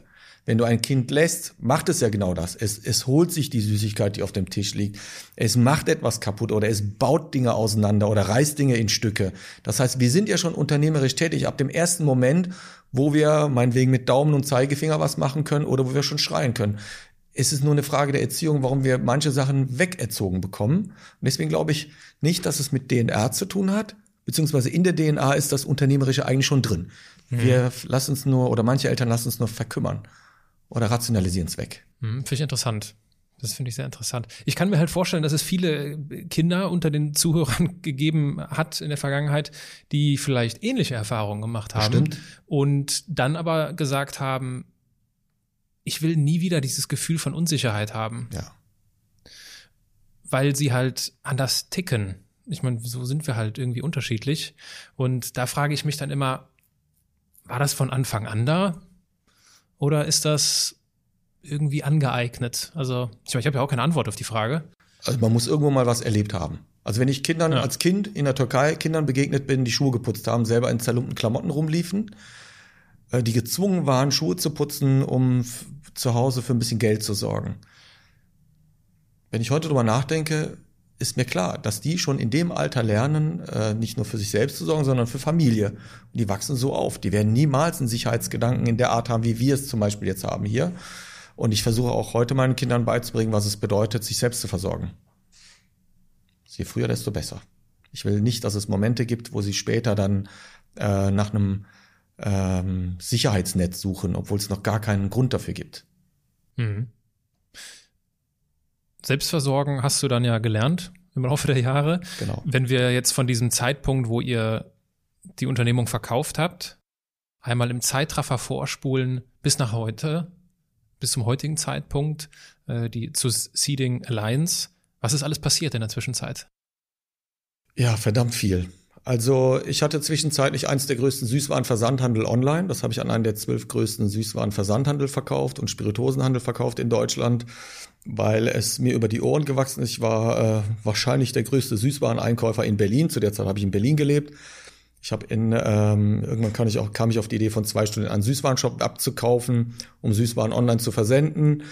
Wenn du ein Kind lässt, macht es ja genau das. Es, es holt sich die Süßigkeit, die auf dem Tisch liegt. Es macht etwas kaputt oder es baut Dinge auseinander oder reißt Dinge in Stücke. Das heißt, wir sind ja schon unternehmerisch tätig ab dem ersten Moment, wo wir meinetwegen mit Daumen und Zeigefinger was machen können oder wo wir schon schreien können. Es ist nur eine Frage der Erziehung, warum wir manche Sachen wegerzogen bekommen. Und deswegen glaube ich nicht, dass es mit DNA zu tun hat, beziehungsweise in der DNA ist das Unternehmerische eigentlich schon drin. Wir lassen uns nur, oder manche Eltern lassen uns nur verkümmern oder rationalisieren es weg. Hm, finde ich interessant. Das finde ich sehr interessant. Ich kann mir halt vorstellen, dass es viele Kinder unter den Zuhörern gegeben hat in der Vergangenheit, die vielleicht ähnliche Erfahrungen gemacht haben Bestimmt. und dann aber gesagt haben, ich will nie wieder dieses Gefühl von Unsicherheit haben, Ja. weil sie halt anders ticken. Ich meine, so sind wir halt irgendwie unterschiedlich. Und da frage ich mich dann immer, war das von Anfang an da? Oder ist das irgendwie angeeignet? Also, ich, habe ja auch keine Antwort auf die Frage. Also man muss irgendwo mal was erlebt haben. Also wenn ich Kindern Ja. als Kind in der Türkei Kindern begegnet bin, die Schuhe geputzt haben, selber in zerlumpten Klamotten rumliefen, äh, die gezwungen waren, Schuhe zu putzen, um zu Hause für ein bisschen Geld zu sorgen. Wenn ich heute drüber nachdenke, ist mir klar, dass die schon in dem Alter lernen, äh, nicht nur für sich selbst zu sorgen, sondern für Familie. Und die wachsen so auf. Die werden niemals einen Sicherheitsgedanken in der Art haben, wie wir es zum Beispiel jetzt haben hier. Und ich versuche auch heute meinen Kindern beizubringen, was es bedeutet, sich selbst zu versorgen. Je früher, desto besser. Ich will nicht, dass es Momente gibt, wo sie später dann äh, nach einem ähm, Sicherheitsnetz suchen, obwohl es noch gar keinen Grund dafür gibt. Mhm. Selbstversorgen hast du dann ja gelernt im Laufe der Jahre. Genau. Wenn wir jetzt von diesem Zeitpunkt, wo ihr die Unternehmung verkauft habt, einmal im Zeitraffer vorspulen bis nach heute, bis zum heutigen Zeitpunkt, äh, die zu Seeding Alliance. Was ist alles passiert in der Zwischenzeit? Ja, verdammt viel. Also ich hatte zwischenzeitlich eins der größten Süßwarenversandhandel online. Das habe ich an einen der zwölf größten Süßwarenversandhandel verkauft und Spirituosenhandel verkauft in Deutschland, weil es mir über die Ohren gewachsen ist. Ich war äh, wahrscheinlich der größte Süßwareneinkäufer in Berlin. Zu der Zeit habe ich in Berlin gelebt. Ich habe in ähm, irgendwann kann ich auch kam ich auf die Idee von zwei Stunden einen Süßwarenshop abzukaufen, um Süßwaren online zu versenden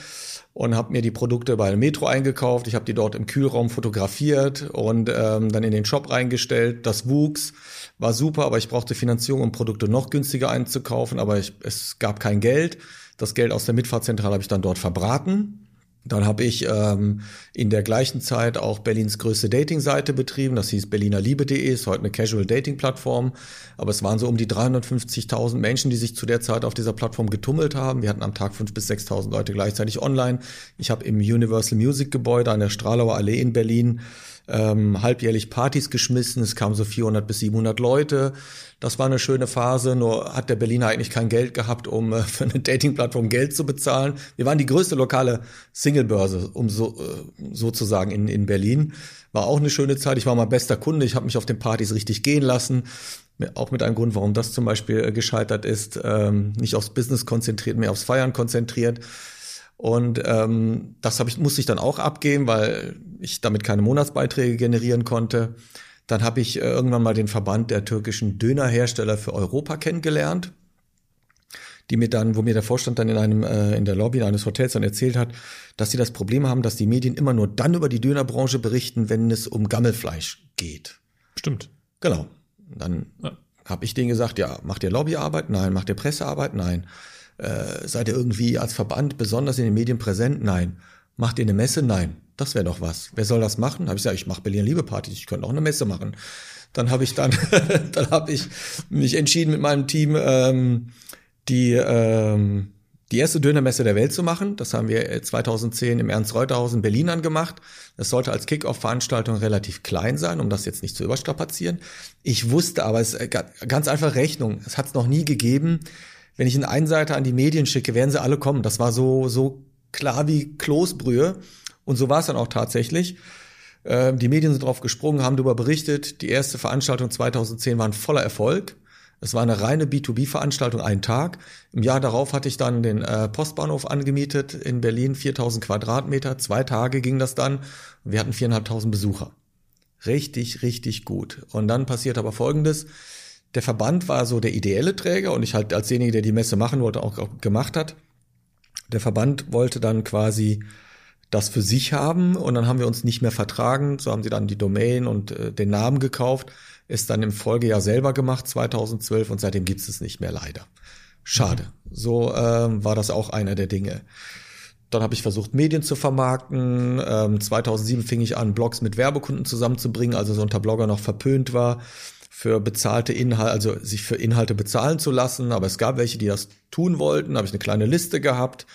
und habe mir die Produkte bei Metro eingekauft. Ich habe die dort im Kühlraum fotografiert und ähm, dann in den Shop reingestellt. Das wuchs, war super, aber ich brauchte Finanzierung, um Produkte noch günstiger einzukaufen. Aber ich, es gab kein Geld. Das Geld aus der Mitfahrzentrale habe ich dann dort verbraten dann habe ich ähm, in der gleichen Zeit auch Berlins größte Dating-Seite betrieben. Das hieß berlinerliebe.de, ist heute eine Casual-Dating-Plattform. Aber es waren so um die 350.000 Menschen, die sich zu der Zeit auf dieser Plattform getummelt haben. Wir hatten am Tag 5.000 bis 6.000 Leute gleichzeitig online. Ich habe im Universal Music Gebäude an der Stralauer Allee in Berlin ähm, halbjährlich Partys geschmissen. Es kamen so 400 bis 700 Leute. Das war eine schöne Phase. Nur hat der Berliner eigentlich kein Geld gehabt, um äh, für eine Datingplattform Geld zu bezahlen. Wir waren die größte lokale Singlebörse, um so äh, sozusagen in, in Berlin. War auch eine schöne Zeit. Ich war mein bester Kunde. Ich habe mich auf den Partys richtig gehen lassen. Auch mit einem Grund, warum das zum Beispiel äh, gescheitert ist. Ähm, nicht aufs Business konzentriert, mehr aufs Feiern konzentriert. Und ähm, das hab ich, musste ich dann auch abgeben, weil ich damit keine Monatsbeiträge generieren konnte. Dann habe ich äh, irgendwann mal den Verband der türkischen Dönerhersteller für Europa kennengelernt, die mir dann, wo mir der Vorstand dann in einem äh, in der Lobby eines Hotels dann erzählt hat, dass sie das Problem haben, dass die Medien immer nur dann über die Dönerbranche berichten, wenn es um Gammelfleisch geht. Stimmt. Genau. Dann ja. habe ich denen gesagt, ja, macht ihr Lobbyarbeit? Nein. Macht ihr Pressearbeit? Nein. Äh, seid ihr irgendwie als Verband besonders in den Medien präsent? Nein. Macht ihr eine Messe? Nein. Das wäre doch was. Wer soll das machen? Habe ich gesagt, ich mache Berlin Liebe Partys, ich könnte auch eine Messe machen. Dann habe ich dann, dann habe ich mich entschieden mit meinem Team ähm, die ähm, die erste Dönermesse der Welt zu machen. Das haben wir 2010 im Ernst-Reuterhaus in Berlin angemacht. Das sollte als Kick-Off-Veranstaltung relativ klein sein, um das jetzt nicht zu überstrapazieren. Ich wusste aber, es ist ganz einfach Rechnung. Es hat es noch nie gegeben, wenn ich einen Einseiter an die Medien schicke, werden sie alle kommen. Das war so, so klar wie Kloßbrühe. Und so war es dann auch tatsächlich. Ähm, die Medien sind drauf gesprungen, haben darüber berichtet. Die erste Veranstaltung 2010 war ein voller Erfolg. Es war eine reine B2B-Veranstaltung, ein Tag. Im Jahr darauf hatte ich dann den äh, Postbahnhof angemietet in Berlin, 4000 Quadratmeter. Zwei Tage ging das dann. Wir hatten viereinhalbtausend Besucher. Richtig, richtig gut. Und dann passiert aber Folgendes der Verband war so der ideelle Träger und ich halt als derjenige, der die Messe machen wollte, auch, auch gemacht hat. Der Verband wollte dann quasi das für sich haben und dann haben wir uns nicht mehr vertragen. So haben sie dann die Domain und äh, den Namen gekauft, ist dann im Folgejahr selber gemacht, 2012 und seitdem gibt es es nicht mehr leider. Schade. So ähm, war das auch einer der Dinge. Dann habe ich versucht, Medien zu vermarkten. Ähm, 2007 fing ich an, Blogs mit Werbekunden zusammenzubringen, also so unter Blogger noch verpönt war für bezahlte Inhalte, also sich für Inhalte bezahlen zu lassen. Aber es gab welche, die das tun wollten. Da habe ich eine kleine Liste gehabt.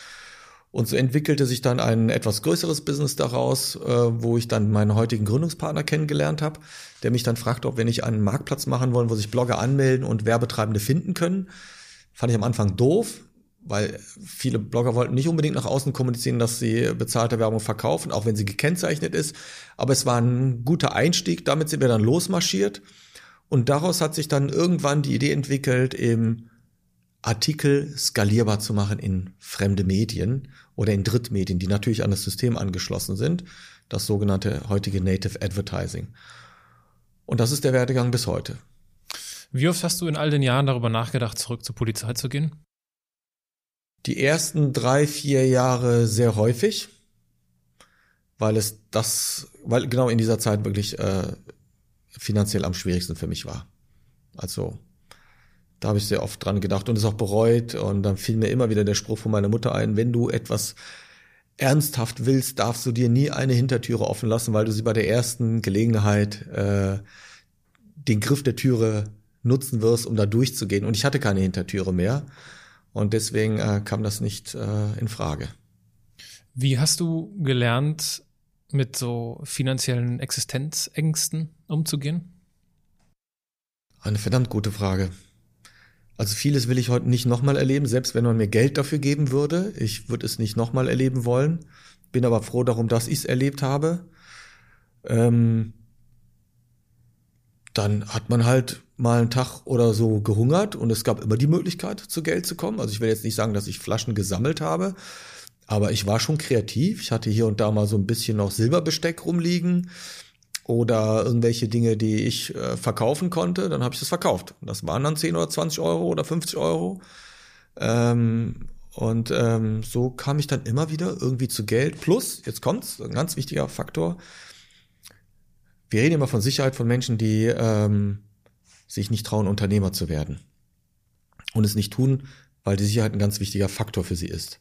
Und so entwickelte sich dann ein etwas größeres Business daraus, äh, wo ich dann meinen heutigen Gründungspartner kennengelernt habe, der mich dann fragte, ob wir nicht einen Marktplatz machen wollen, wo sich Blogger anmelden und Werbetreibende finden können. Fand ich am Anfang doof, weil viele Blogger wollten nicht unbedingt nach außen kommunizieren, dass sie bezahlte Werbung verkaufen, auch wenn sie gekennzeichnet ist. Aber es war ein guter Einstieg. Damit sind wir dann losmarschiert. Und daraus hat sich dann irgendwann die Idee entwickelt, eben Artikel skalierbar zu machen in fremde Medien oder in Drittmedien, die natürlich an das System angeschlossen sind, das sogenannte heutige Native Advertising. Und das ist der Werdegang bis heute. Wie oft hast du in all den Jahren darüber nachgedacht, zurück zur Polizei zu gehen? Die ersten drei, vier Jahre sehr häufig, weil es das, weil genau in dieser Zeit wirklich äh, finanziell am schwierigsten für mich war. Also da habe ich sehr oft dran gedacht und es auch bereut. Und dann fiel mir immer wieder der Spruch von meiner Mutter ein, wenn du etwas ernsthaft willst, darfst du dir nie eine Hintertüre offen lassen, weil du sie bei der ersten Gelegenheit äh, den Griff der Türe nutzen wirst, um da durchzugehen. Und ich hatte keine Hintertüre mehr. Und deswegen äh, kam das nicht äh, in Frage. Wie hast du gelernt, mit so finanziellen Existenzängsten umzugehen? Eine verdammt gute Frage. Also vieles will ich heute nicht nochmal erleben, selbst wenn man mir Geld dafür geben würde. Ich würde es nicht nochmal erleben wollen. Bin aber froh darum, dass ich es erlebt habe. Ähm, dann hat man halt mal einen Tag oder so gehungert und es gab immer die Möglichkeit, zu Geld zu kommen. Also ich will jetzt nicht sagen, dass ich Flaschen gesammelt habe, aber ich war schon kreativ. Ich hatte hier und da mal so ein bisschen noch Silberbesteck rumliegen. oder irgendwelche Dinge, die ich äh, verkaufen konnte, dann habe ich das verkauft. Das waren dann 10 oder 20 Euro oder 50 Euro. Ähm, und ähm, so kam ich dann immer wieder irgendwie zu Geld. Plus, jetzt kommt's, ein ganz wichtiger Faktor. Wir reden immer von Sicherheit von Menschen, die ähm, sich nicht trauen, Unternehmer zu werden. Und es nicht tun, weil die Sicherheit ein ganz wichtiger Faktor für sie ist.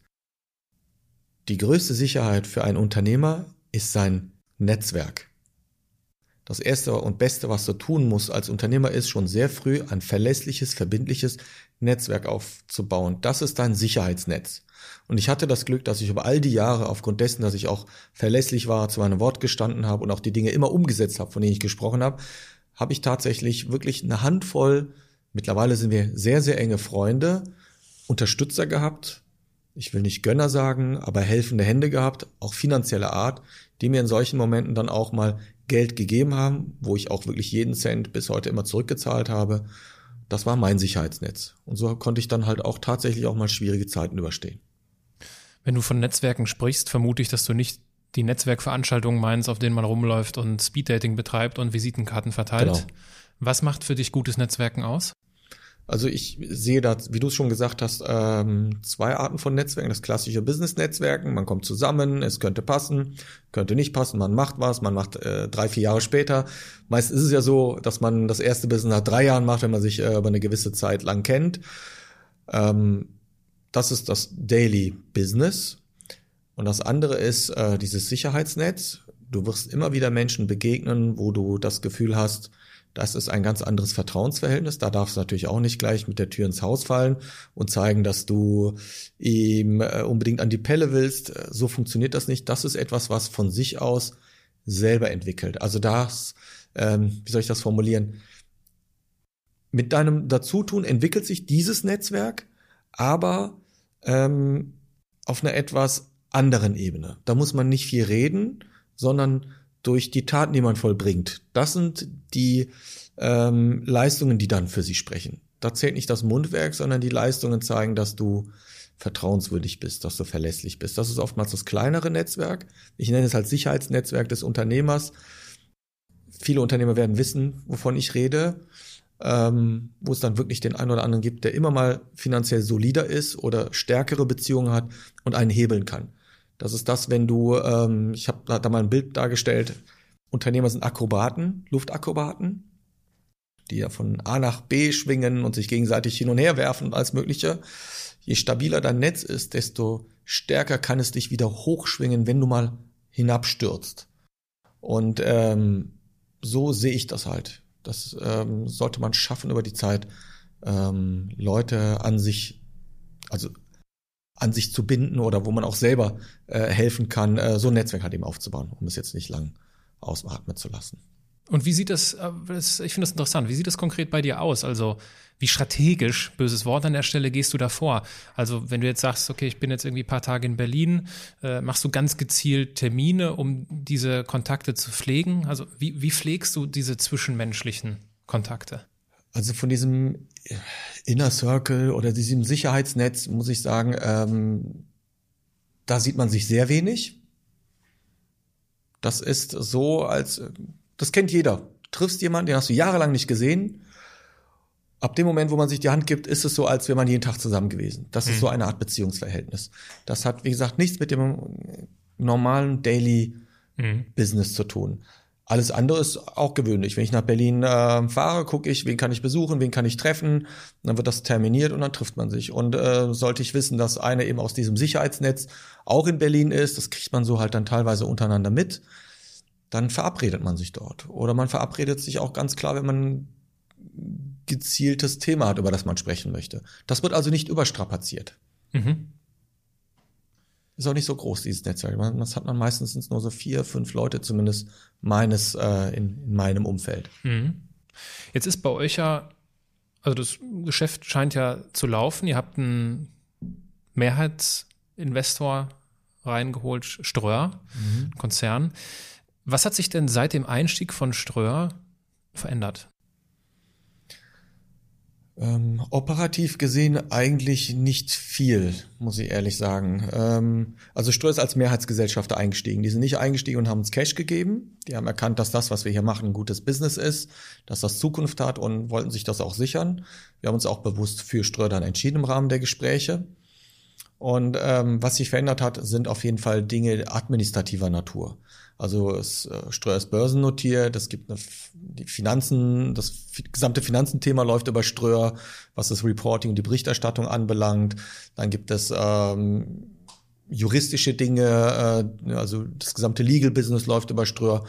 Die größte Sicherheit für einen Unternehmer ist sein Netzwerk. Das erste und beste, was du tun musst als Unternehmer, ist schon sehr früh ein verlässliches, verbindliches Netzwerk aufzubauen. Das ist dein Sicherheitsnetz. Und ich hatte das Glück, dass ich über all die Jahre, aufgrund dessen, dass ich auch verlässlich war, zu meinem Wort gestanden habe und auch die Dinge immer umgesetzt habe, von denen ich gesprochen habe, habe ich tatsächlich wirklich eine Handvoll, mittlerweile sind wir sehr, sehr enge Freunde, Unterstützer gehabt, ich will nicht Gönner sagen, aber helfende Hände gehabt, auch finanzieller Art, die mir in solchen Momenten dann auch mal Geld gegeben haben, wo ich auch wirklich jeden Cent bis heute immer zurückgezahlt habe. Das war mein Sicherheitsnetz. Und so konnte ich dann halt auch tatsächlich auch mal schwierige Zeiten überstehen. Wenn du von Netzwerken sprichst, vermute ich, dass du nicht die Netzwerkveranstaltungen meinst, auf denen man rumläuft und Speeddating betreibt und Visitenkarten verteilt. Genau. Was macht für dich gutes Netzwerken aus? Also ich sehe da, wie du es schon gesagt hast, ähm, zwei Arten von Netzwerken. Das klassische Business-Netzwerken, man kommt zusammen, es könnte passen, könnte nicht passen, man macht was, man macht äh, drei, vier Jahre später. Meist ist es ja so, dass man das erste Business nach drei Jahren macht, wenn man sich äh, über eine gewisse Zeit lang kennt. Ähm, das ist das Daily Business. Und das andere ist äh, dieses Sicherheitsnetz. Du wirst immer wieder Menschen begegnen, wo du das Gefühl hast, das ist ein ganz anderes Vertrauensverhältnis. Da darfst du natürlich auch nicht gleich mit der Tür ins Haus fallen und zeigen, dass du ihm äh, unbedingt an die Pelle willst. So funktioniert das nicht. Das ist etwas, was von sich aus selber entwickelt. Also das, ähm, wie soll ich das formulieren? Mit deinem Dazutun entwickelt sich dieses Netzwerk, aber ähm, auf einer etwas anderen Ebene. Da muss man nicht viel reden, sondern durch die Taten, die man vollbringt. Das sind die ähm, Leistungen, die dann für sie sprechen. Da zählt nicht das Mundwerk, sondern die Leistungen zeigen, dass du vertrauenswürdig bist, dass du verlässlich bist. Das ist oftmals das kleinere Netzwerk. Ich nenne es als Sicherheitsnetzwerk des Unternehmers. Viele Unternehmer werden wissen, wovon ich rede, ähm, wo es dann wirklich den einen oder anderen gibt, der immer mal finanziell solider ist oder stärkere Beziehungen hat und einen hebeln kann. Das ist das, wenn du, ähm, ich habe da mal ein Bild dargestellt, Unternehmer sind Akrobaten, Luftakrobaten, die ja von A nach B schwingen und sich gegenseitig hin und her werfen und alles Mögliche. Je stabiler dein Netz ist, desto stärker kann es dich wieder hochschwingen, wenn du mal hinabstürzt. Und ähm, so sehe ich das halt. Das ähm, sollte man schaffen über die Zeit, ähm, Leute an sich, also an sich zu binden oder wo man auch selber äh, helfen kann, äh, so ein Netzwerk halt eben aufzubauen, um es jetzt nicht lang ausatmen zu lassen. Und wie sieht das, äh, ich finde das interessant, wie sieht das konkret bei dir aus? Also wie strategisch, böses Wort an der Stelle, gehst du da vor? Also wenn du jetzt sagst, okay, ich bin jetzt irgendwie ein paar Tage in Berlin, äh, machst du ganz gezielt Termine, um diese Kontakte zu pflegen? Also wie, wie pflegst du diese zwischenmenschlichen Kontakte? Also von diesem Inner Circle oder diesem Sicherheitsnetz muss ich sagen, ähm, da sieht man sich sehr wenig. Das ist so, als das kennt jeder. Triffst jemanden, den hast du jahrelang nicht gesehen. Ab dem Moment, wo man sich die Hand gibt, ist es so, als wäre man jeden Tag zusammen gewesen. Das mhm. ist so eine Art Beziehungsverhältnis. Das hat, wie gesagt, nichts mit dem normalen Daily mhm. Business zu tun. Alles andere ist auch gewöhnlich. Wenn ich nach Berlin äh, fahre, gucke ich, wen kann ich besuchen, wen kann ich treffen. Dann wird das terminiert und dann trifft man sich. Und äh, sollte ich wissen, dass einer eben aus diesem Sicherheitsnetz auch in Berlin ist, das kriegt man so halt dann teilweise untereinander mit, dann verabredet man sich dort. Oder man verabredet sich auch ganz klar, wenn man gezieltes Thema hat, über das man sprechen möchte. Das wird also nicht überstrapaziert. Mhm ist auch nicht so groß, dieses Netzwerk. Das hat man meistens nur so vier, fünf Leute, zumindest meines, äh, in, in meinem Umfeld. Mhm. Jetzt ist bei euch ja, also das Geschäft scheint ja zu laufen. Ihr habt einen Mehrheitsinvestor reingeholt, Ströer, mhm. Konzern. Was hat sich denn seit dem Einstieg von Ströer verändert? Ähm, operativ gesehen eigentlich nicht viel, muss ich ehrlich sagen. Ähm, also Ströer ist als Mehrheitsgesellschafter eingestiegen. Die sind nicht eingestiegen und haben uns Cash gegeben. Die haben erkannt, dass das, was wir hier machen, ein gutes Business ist, dass das Zukunft hat und wollten sich das auch sichern. Wir haben uns auch bewusst für Ströer dann entschieden im Rahmen der Gespräche. Und ähm, was sich verändert hat, sind auf jeden Fall Dinge administrativer Natur. Also es äh, Ströer ist börsennotiert, es gibt eine, die Finanzen, das gesamte Finanzenthema läuft über Ströer, was das Reporting und die Berichterstattung anbelangt. Dann gibt es ähm, juristische Dinge, äh, also das gesamte Legal Business läuft über Ströer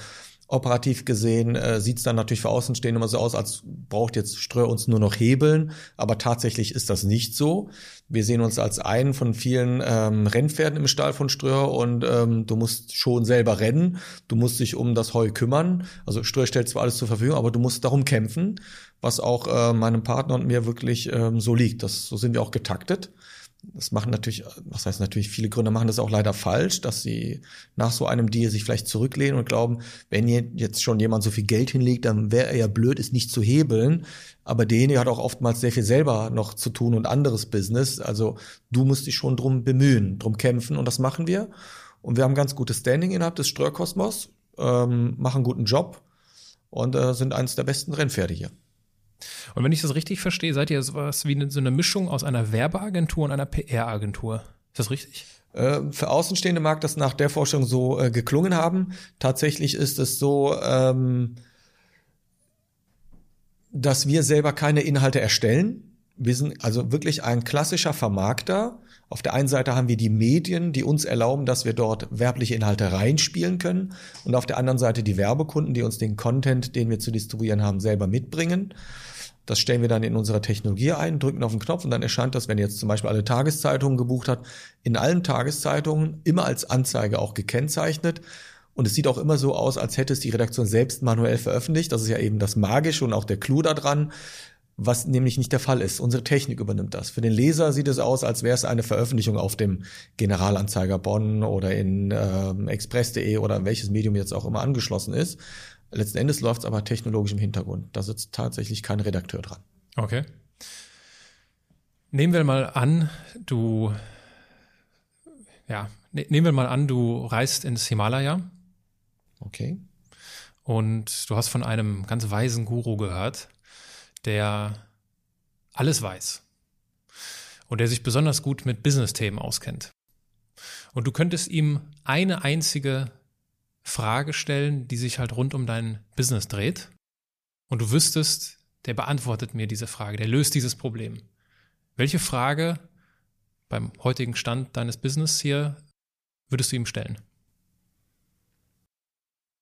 operativ gesehen äh, sieht es dann natürlich für Außenstehende immer so aus, als braucht jetzt Ströer uns nur noch hebeln, aber tatsächlich ist das nicht so. Wir sehen uns als einen von vielen ähm, Rennpferden im Stall von Ströer und ähm, du musst schon selber rennen, du musst dich um das Heu kümmern. Also Ströer stellt zwar alles zur Verfügung, aber du musst darum kämpfen, was auch äh, meinem Partner und mir wirklich ähm, so liegt. Das, so sind wir auch getaktet das machen natürlich, was heißt natürlich, viele Gründer machen das auch leider falsch, dass sie nach so einem Deal sich vielleicht zurücklehnen und glauben, wenn jetzt schon jemand so viel Geld hinlegt, dann wäre er ja blöd, es nicht zu hebeln. Aber derjenige hat auch oftmals sehr viel selber noch zu tun und anderes Business. Also du musst dich schon drum bemühen, drum kämpfen und das machen wir. Und wir haben ganz gutes Standing innerhalb des Ströerkosmos, ähm, machen guten Job und äh, sind eines der besten Rennpferde hier. Und wenn ich das richtig verstehe, seid ihr sowas wie so eine Mischung aus einer Werbeagentur und einer PR-Agentur. Ist das richtig? Äh, für Außenstehende mag das nach der Forschung so äh, geklungen haben. Tatsächlich ist es so, ähm, dass wir selber keine Inhalte erstellen. Wir sind also wirklich ein klassischer Vermarkter. Auf der einen Seite haben wir die Medien, die uns erlauben, dass wir dort werbliche Inhalte reinspielen können. Und auf der anderen Seite die Werbekunden, die uns den Content, den wir zu distribuieren haben, selber mitbringen. Das stellen wir dann in unserer Technologie ein, drücken auf den Knopf und dann erscheint das, wenn jetzt zum Beispiel alle Tageszeitungen gebucht hat, in allen Tageszeitungen immer als Anzeige auch gekennzeichnet. Und es sieht auch immer so aus, als hätte es die Redaktion selbst manuell veröffentlicht. Das ist ja eben das Magische und auch der Clou daran, was nämlich nicht der Fall ist. Unsere Technik übernimmt das. Für den Leser sieht es aus, als wäre es eine Veröffentlichung auf dem Generalanzeiger Bonn oder in ähm, express.de oder welches Medium jetzt auch immer angeschlossen ist. Letzten Endes läuft es aber technologisch im Hintergrund. Da sitzt tatsächlich kein Redakteur dran. Okay. Nehmen wir mal an, du, ja, ne, nehmen wir mal an, du reist ins Himalaya. Okay. Und du hast von einem ganz weisen Guru gehört, der alles weiß und der sich besonders gut mit Business-Themen auskennt. Und du könntest ihm eine einzige Frage stellen, die sich halt rund um dein Business dreht. Und du wüsstest, der beantwortet mir diese Frage, der löst dieses Problem. Welche Frage beim heutigen Stand deines Business hier würdest du ihm stellen?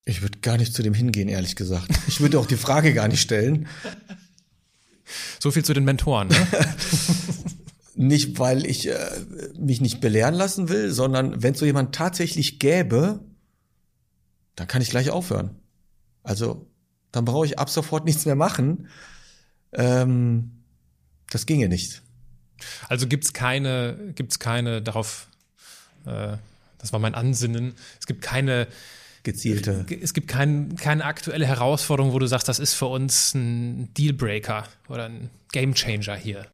Ich würde gar nicht zu dem hingehen, ehrlich gesagt. Ich würde auch die Frage gar nicht stellen. So viel zu den Mentoren. Ne? nicht, weil ich äh, mich nicht belehren lassen will, sondern wenn es so jemand tatsächlich gäbe, dann kann ich gleich aufhören. Also dann brauche ich ab sofort nichts mehr machen. Ähm, das ginge nicht. Also gibt's keine, gibt's keine darauf, äh, das war mein Ansinnen, es gibt keine gezielte. Es gibt kein, keine aktuelle Herausforderung, wo du sagst, das ist für uns ein Dealbreaker oder ein Gamechanger hier.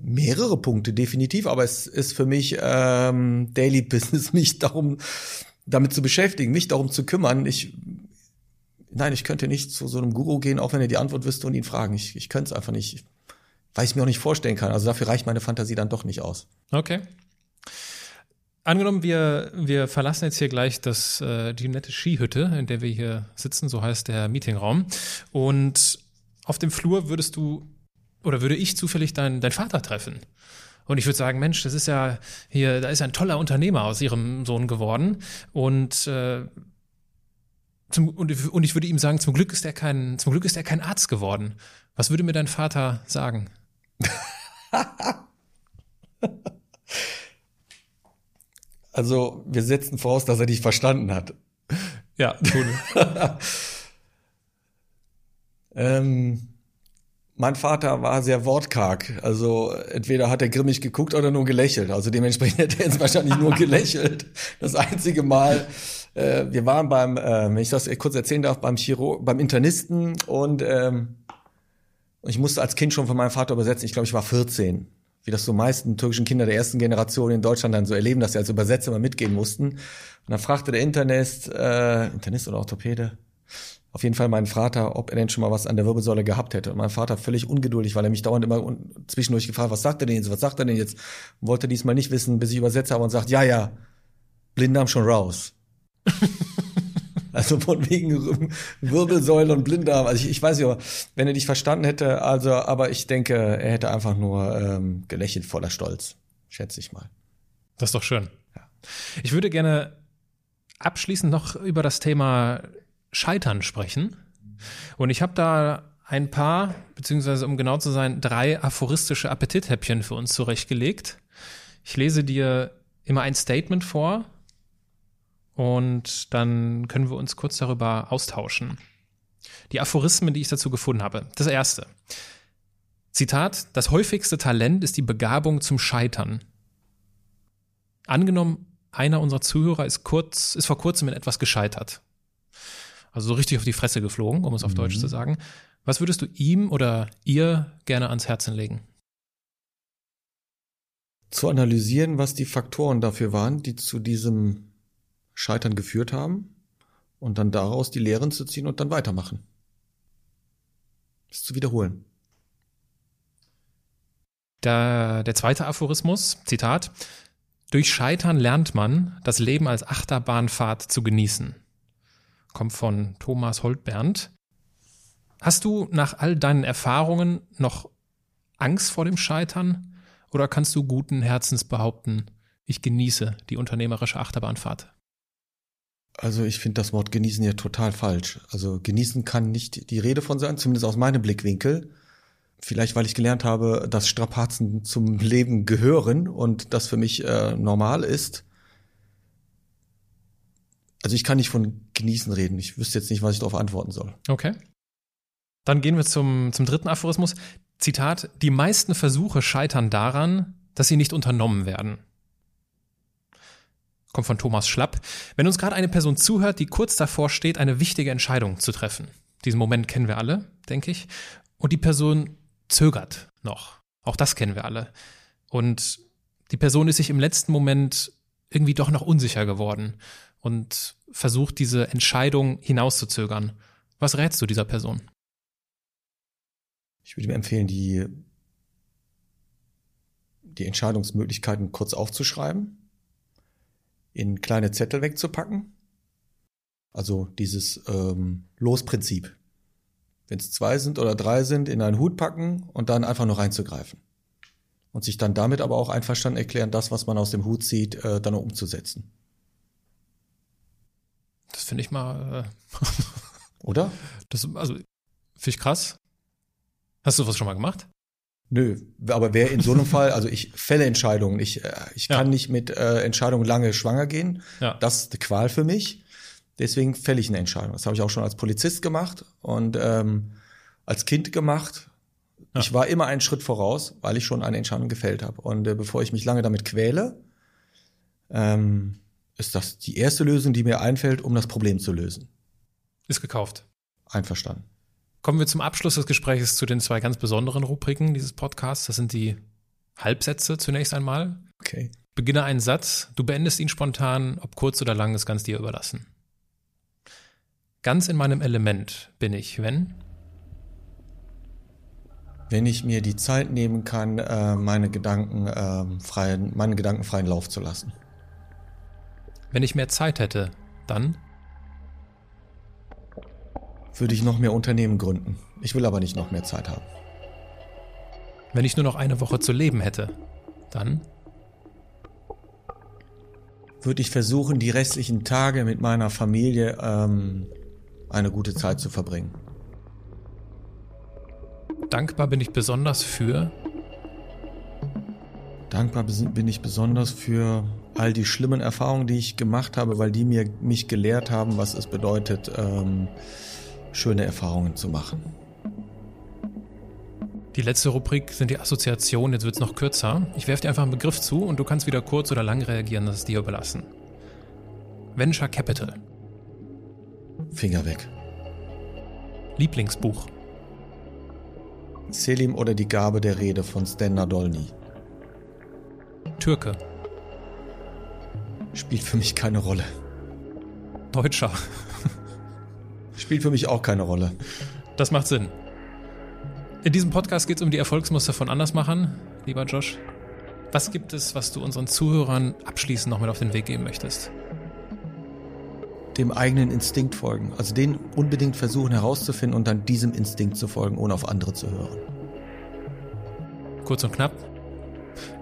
Mehrere Punkte, definitiv, aber es ist für mich ähm, Daily Business, mich darum damit zu beschäftigen, mich darum zu kümmern. Ich, nein, ich könnte nicht zu so einem Guru gehen, auch wenn er die Antwort wüsste und ihn fragen. Ich, ich könnte es einfach nicht, weil ich es mir auch nicht vorstellen kann. Also dafür reicht meine Fantasie dann doch nicht aus. Okay. Angenommen, wir, wir verlassen jetzt hier gleich das, äh, die nette Skihütte, in der wir hier sitzen, so heißt der Meetingraum. Und auf dem Flur würdest du oder würde ich zufällig deinen dein Vater treffen. Und ich würde sagen, Mensch, das ist ja hier, da ist ein toller Unternehmer aus ihrem Sohn geworden. Und, äh, zum, und, und ich würde ihm sagen, zum Glück ist er kein, zum Glück ist er kein Arzt geworden. Was würde mir dein Vater sagen? also, wir setzen voraus, dass er dich verstanden hat. Ja, tun. ähm, mein Vater war sehr wortkarg. Also entweder hat er grimmig geguckt oder nur gelächelt. Also dementsprechend hätte er jetzt wahrscheinlich nur gelächelt. Das einzige Mal. Äh, wir waren beim, äh, wenn ich das kurz erzählen darf, beim Chiro, beim Internisten und ähm, Ich musste als Kind schon von meinem Vater übersetzen. Ich glaube, ich war 14. Wie das so meisten türkischen Kinder der ersten Generation in Deutschland dann so erleben, dass sie als Übersetzer immer mitgehen mussten. Und dann fragte der Internist, äh, Internist oder Orthopäde, auf jeden Fall meinen Vater, ob er denn schon mal was an der Wirbelsäule gehabt hätte. Und mein Vater völlig ungeduldig, weil er mich dauernd immer zwischendurch gefragt, was sagt er denn jetzt, was sagt er denn jetzt? Und wollte diesmal nicht wissen, bis ich übersetzt habe und sagt, ja, ja, Blinddarm schon raus. also von wegen Wirbelsäule und Blinddarm. Also ich, ich weiß nicht, wenn er dich verstanden hätte, also, aber ich denke, er hätte einfach nur ähm, gelächelt voller Stolz. Schätze ich mal. Das ist doch schön. Ja. Ich würde gerne abschließend noch über das Thema Scheitern sprechen. Und ich habe da ein paar, beziehungsweise um genau zu sein, drei aphoristische Appetithäppchen für uns zurechtgelegt. Ich lese dir immer ein Statement vor und dann können wir uns kurz darüber austauschen. Die Aphorismen, die ich dazu gefunden habe. Das erste. Zitat, das häufigste Talent ist die Begabung zum Scheitern. Angenommen, einer unserer Zuhörer ist kurz, ist vor kurzem in etwas gescheitert. Also so richtig auf die Fresse geflogen, um es auf mhm. Deutsch zu sagen. Was würdest du ihm oder ihr gerne ans Herzen legen? Zu analysieren, was die Faktoren dafür waren, die zu diesem Scheitern geführt haben und dann daraus die Lehren zu ziehen und dann weitermachen. Das zu wiederholen. Der, der zweite Aphorismus, Zitat, durch Scheitern lernt man, das Leben als Achterbahnfahrt zu genießen kommt von Thomas Holtbernd. Hast du nach all deinen Erfahrungen noch Angst vor dem Scheitern oder kannst du guten Herzens behaupten, ich genieße die unternehmerische Achterbahnfahrt? Also ich finde das Wort genießen ja total falsch. Also genießen kann nicht die Rede von sein, zumindest aus meinem Blickwinkel. Vielleicht, weil ich gelernt habe, dass Strapazen zum Leben gehören und das für mich äh, normal ist. Also ich kann nicht von genießen reden. Ich wüsste jetzt nicht, was ich darauf antworten soll. Okay. Dann gehen wir zum, zum dritten Aphorismus. Zitat, die meisten Versuche scheitern daran, dass sie nicht unternommen werden. Kommt von Thomas Schlapp. Wenn uns gerade eine Person zuhört, die kurz davor steht, eine wichtige Entscheidung zu treffen. Diesen Moment kennen wir alle, denke ich. Und die Person zögert noch. Auch das kennen wir alle. Und die Person ist sich im letzten Moment irgendwie doch noch unsicher geworden und versucht, diese Entscheidung hinauszuzögern. Was rätst du dieser Person? Ich würde mir empfehlen, die, die Entscheidungsmöglichkeiten kurz aufzuschreiben, in kleine Zettel wegzupacken. Also dieses ähm, Losprinzip. Wenn es zwei sind oder drei sind, in einen Hut packen und dann einfach nur reinzugreifen. Und sich dann damit aber auch einverstanden erklären, das, was man aus dem Hut zieht, äh, dann umzusetzen. Das finde ich mal. Äh, Oder? Das, also, finde ich krass. Hast du was schon mal gemacht? Nö, aber wer in so einem Fall, also ich fälle Entscheidungen. Ich, äh, ich kann ja. nicht mit äh, Entscheidungen lange schwanger gehen. Ja. Das ist eine Qual für mich. Deswegen fälle ich eine Entscheidung. Das habe ich auch schon als Polizist gemacht und ähm, als Kind gemacht. Ja. Ich war immer einen Schritt voraus, weil ich schon eine Entscheidung gefällt habe. Und äh, bevor ich mich lange damit quäle, ähm, ist das die erste Lösung, die mir einfällt, um das Problem zu lösen. Ist gekauft. Einverstanden. Kommen wir zum Abschluss des Gesprächs zu den zwei ganz besonderen Rubriken dieses Podcasts. Das sind die Halbsätze zunächst einmal. Okay. Beginne einen Satz, du beendest ihn spontan, ob kurz oder lang, ist ganz dir überlassen. Ganz in meinem Element bin ich, wenn? Wenn ich mir die Zeit nehmen kann, äh, meine Gedanken ähm, freien, meinen Gedanken freien Lauf zu lassen. Wenn ich mehr Zeit hätte, dann? Würde ich noch mehr Unternehmen gründen. Ich will aber nicht noch mehr Zeit haben. Wenn ich nur noch eine Woche zu leben hätte, dann? Würde ich versuchen, die restlichen Tage mit meiner Familie ähm, eine gute Zeit zu verbringen. Dankbar bin ich besonders für? Dankbar bin ich besonders für all die schlimmen Erfahrungen, die ich gemacht habe, weil die mir mich gelehrt haben, was es bedeutet, ähm, schöne Erfahrungen zu machen. Die letzte Rubrik sind die Assoziationen, jetzt wird es noch kürzer. Ich werfe dir einfach einen Begriff zu und du kannst wieder kurz oder lang reagieren, das ist dir überlassen. Venture Capital. Finger weg. Lieblingsbuch. Selim oder die Gabe der Rede von Stan Nadolny. Türke. Spielt für mich keine Rolle. Deutscher. Spielt für mich auch keine Rolle. Das macht Sinn. In diesem Podcast geht es um die Erfolgsmuster von Andersmachern, lieber Josh. Was gibt es, was du unseren Zuhörern abschließend noch mit auf den Weg geben möchtest? Dem eigenen Instinkt folgen. Also den unbedingt versuchen herauszufinden und dann diesem Instinkt zu folgen, ohne auf andere zu hören. Kurz und knapp.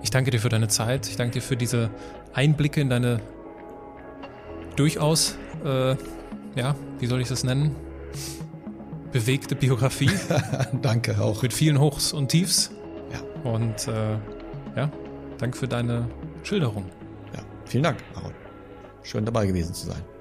Ich danke dir für deine Zeit. Ich danke dir für diese Einblicke in deine durchaus, äh, ja, wie soll ich das nennen? Bewegte Biografie. danke auch. Mit vielen Hochs und Tiefs. Ja. Und äh, ja, danke für deine Schilderung. Ja, vielen Dank, Aaron. Schön dabei gewesen zu sein.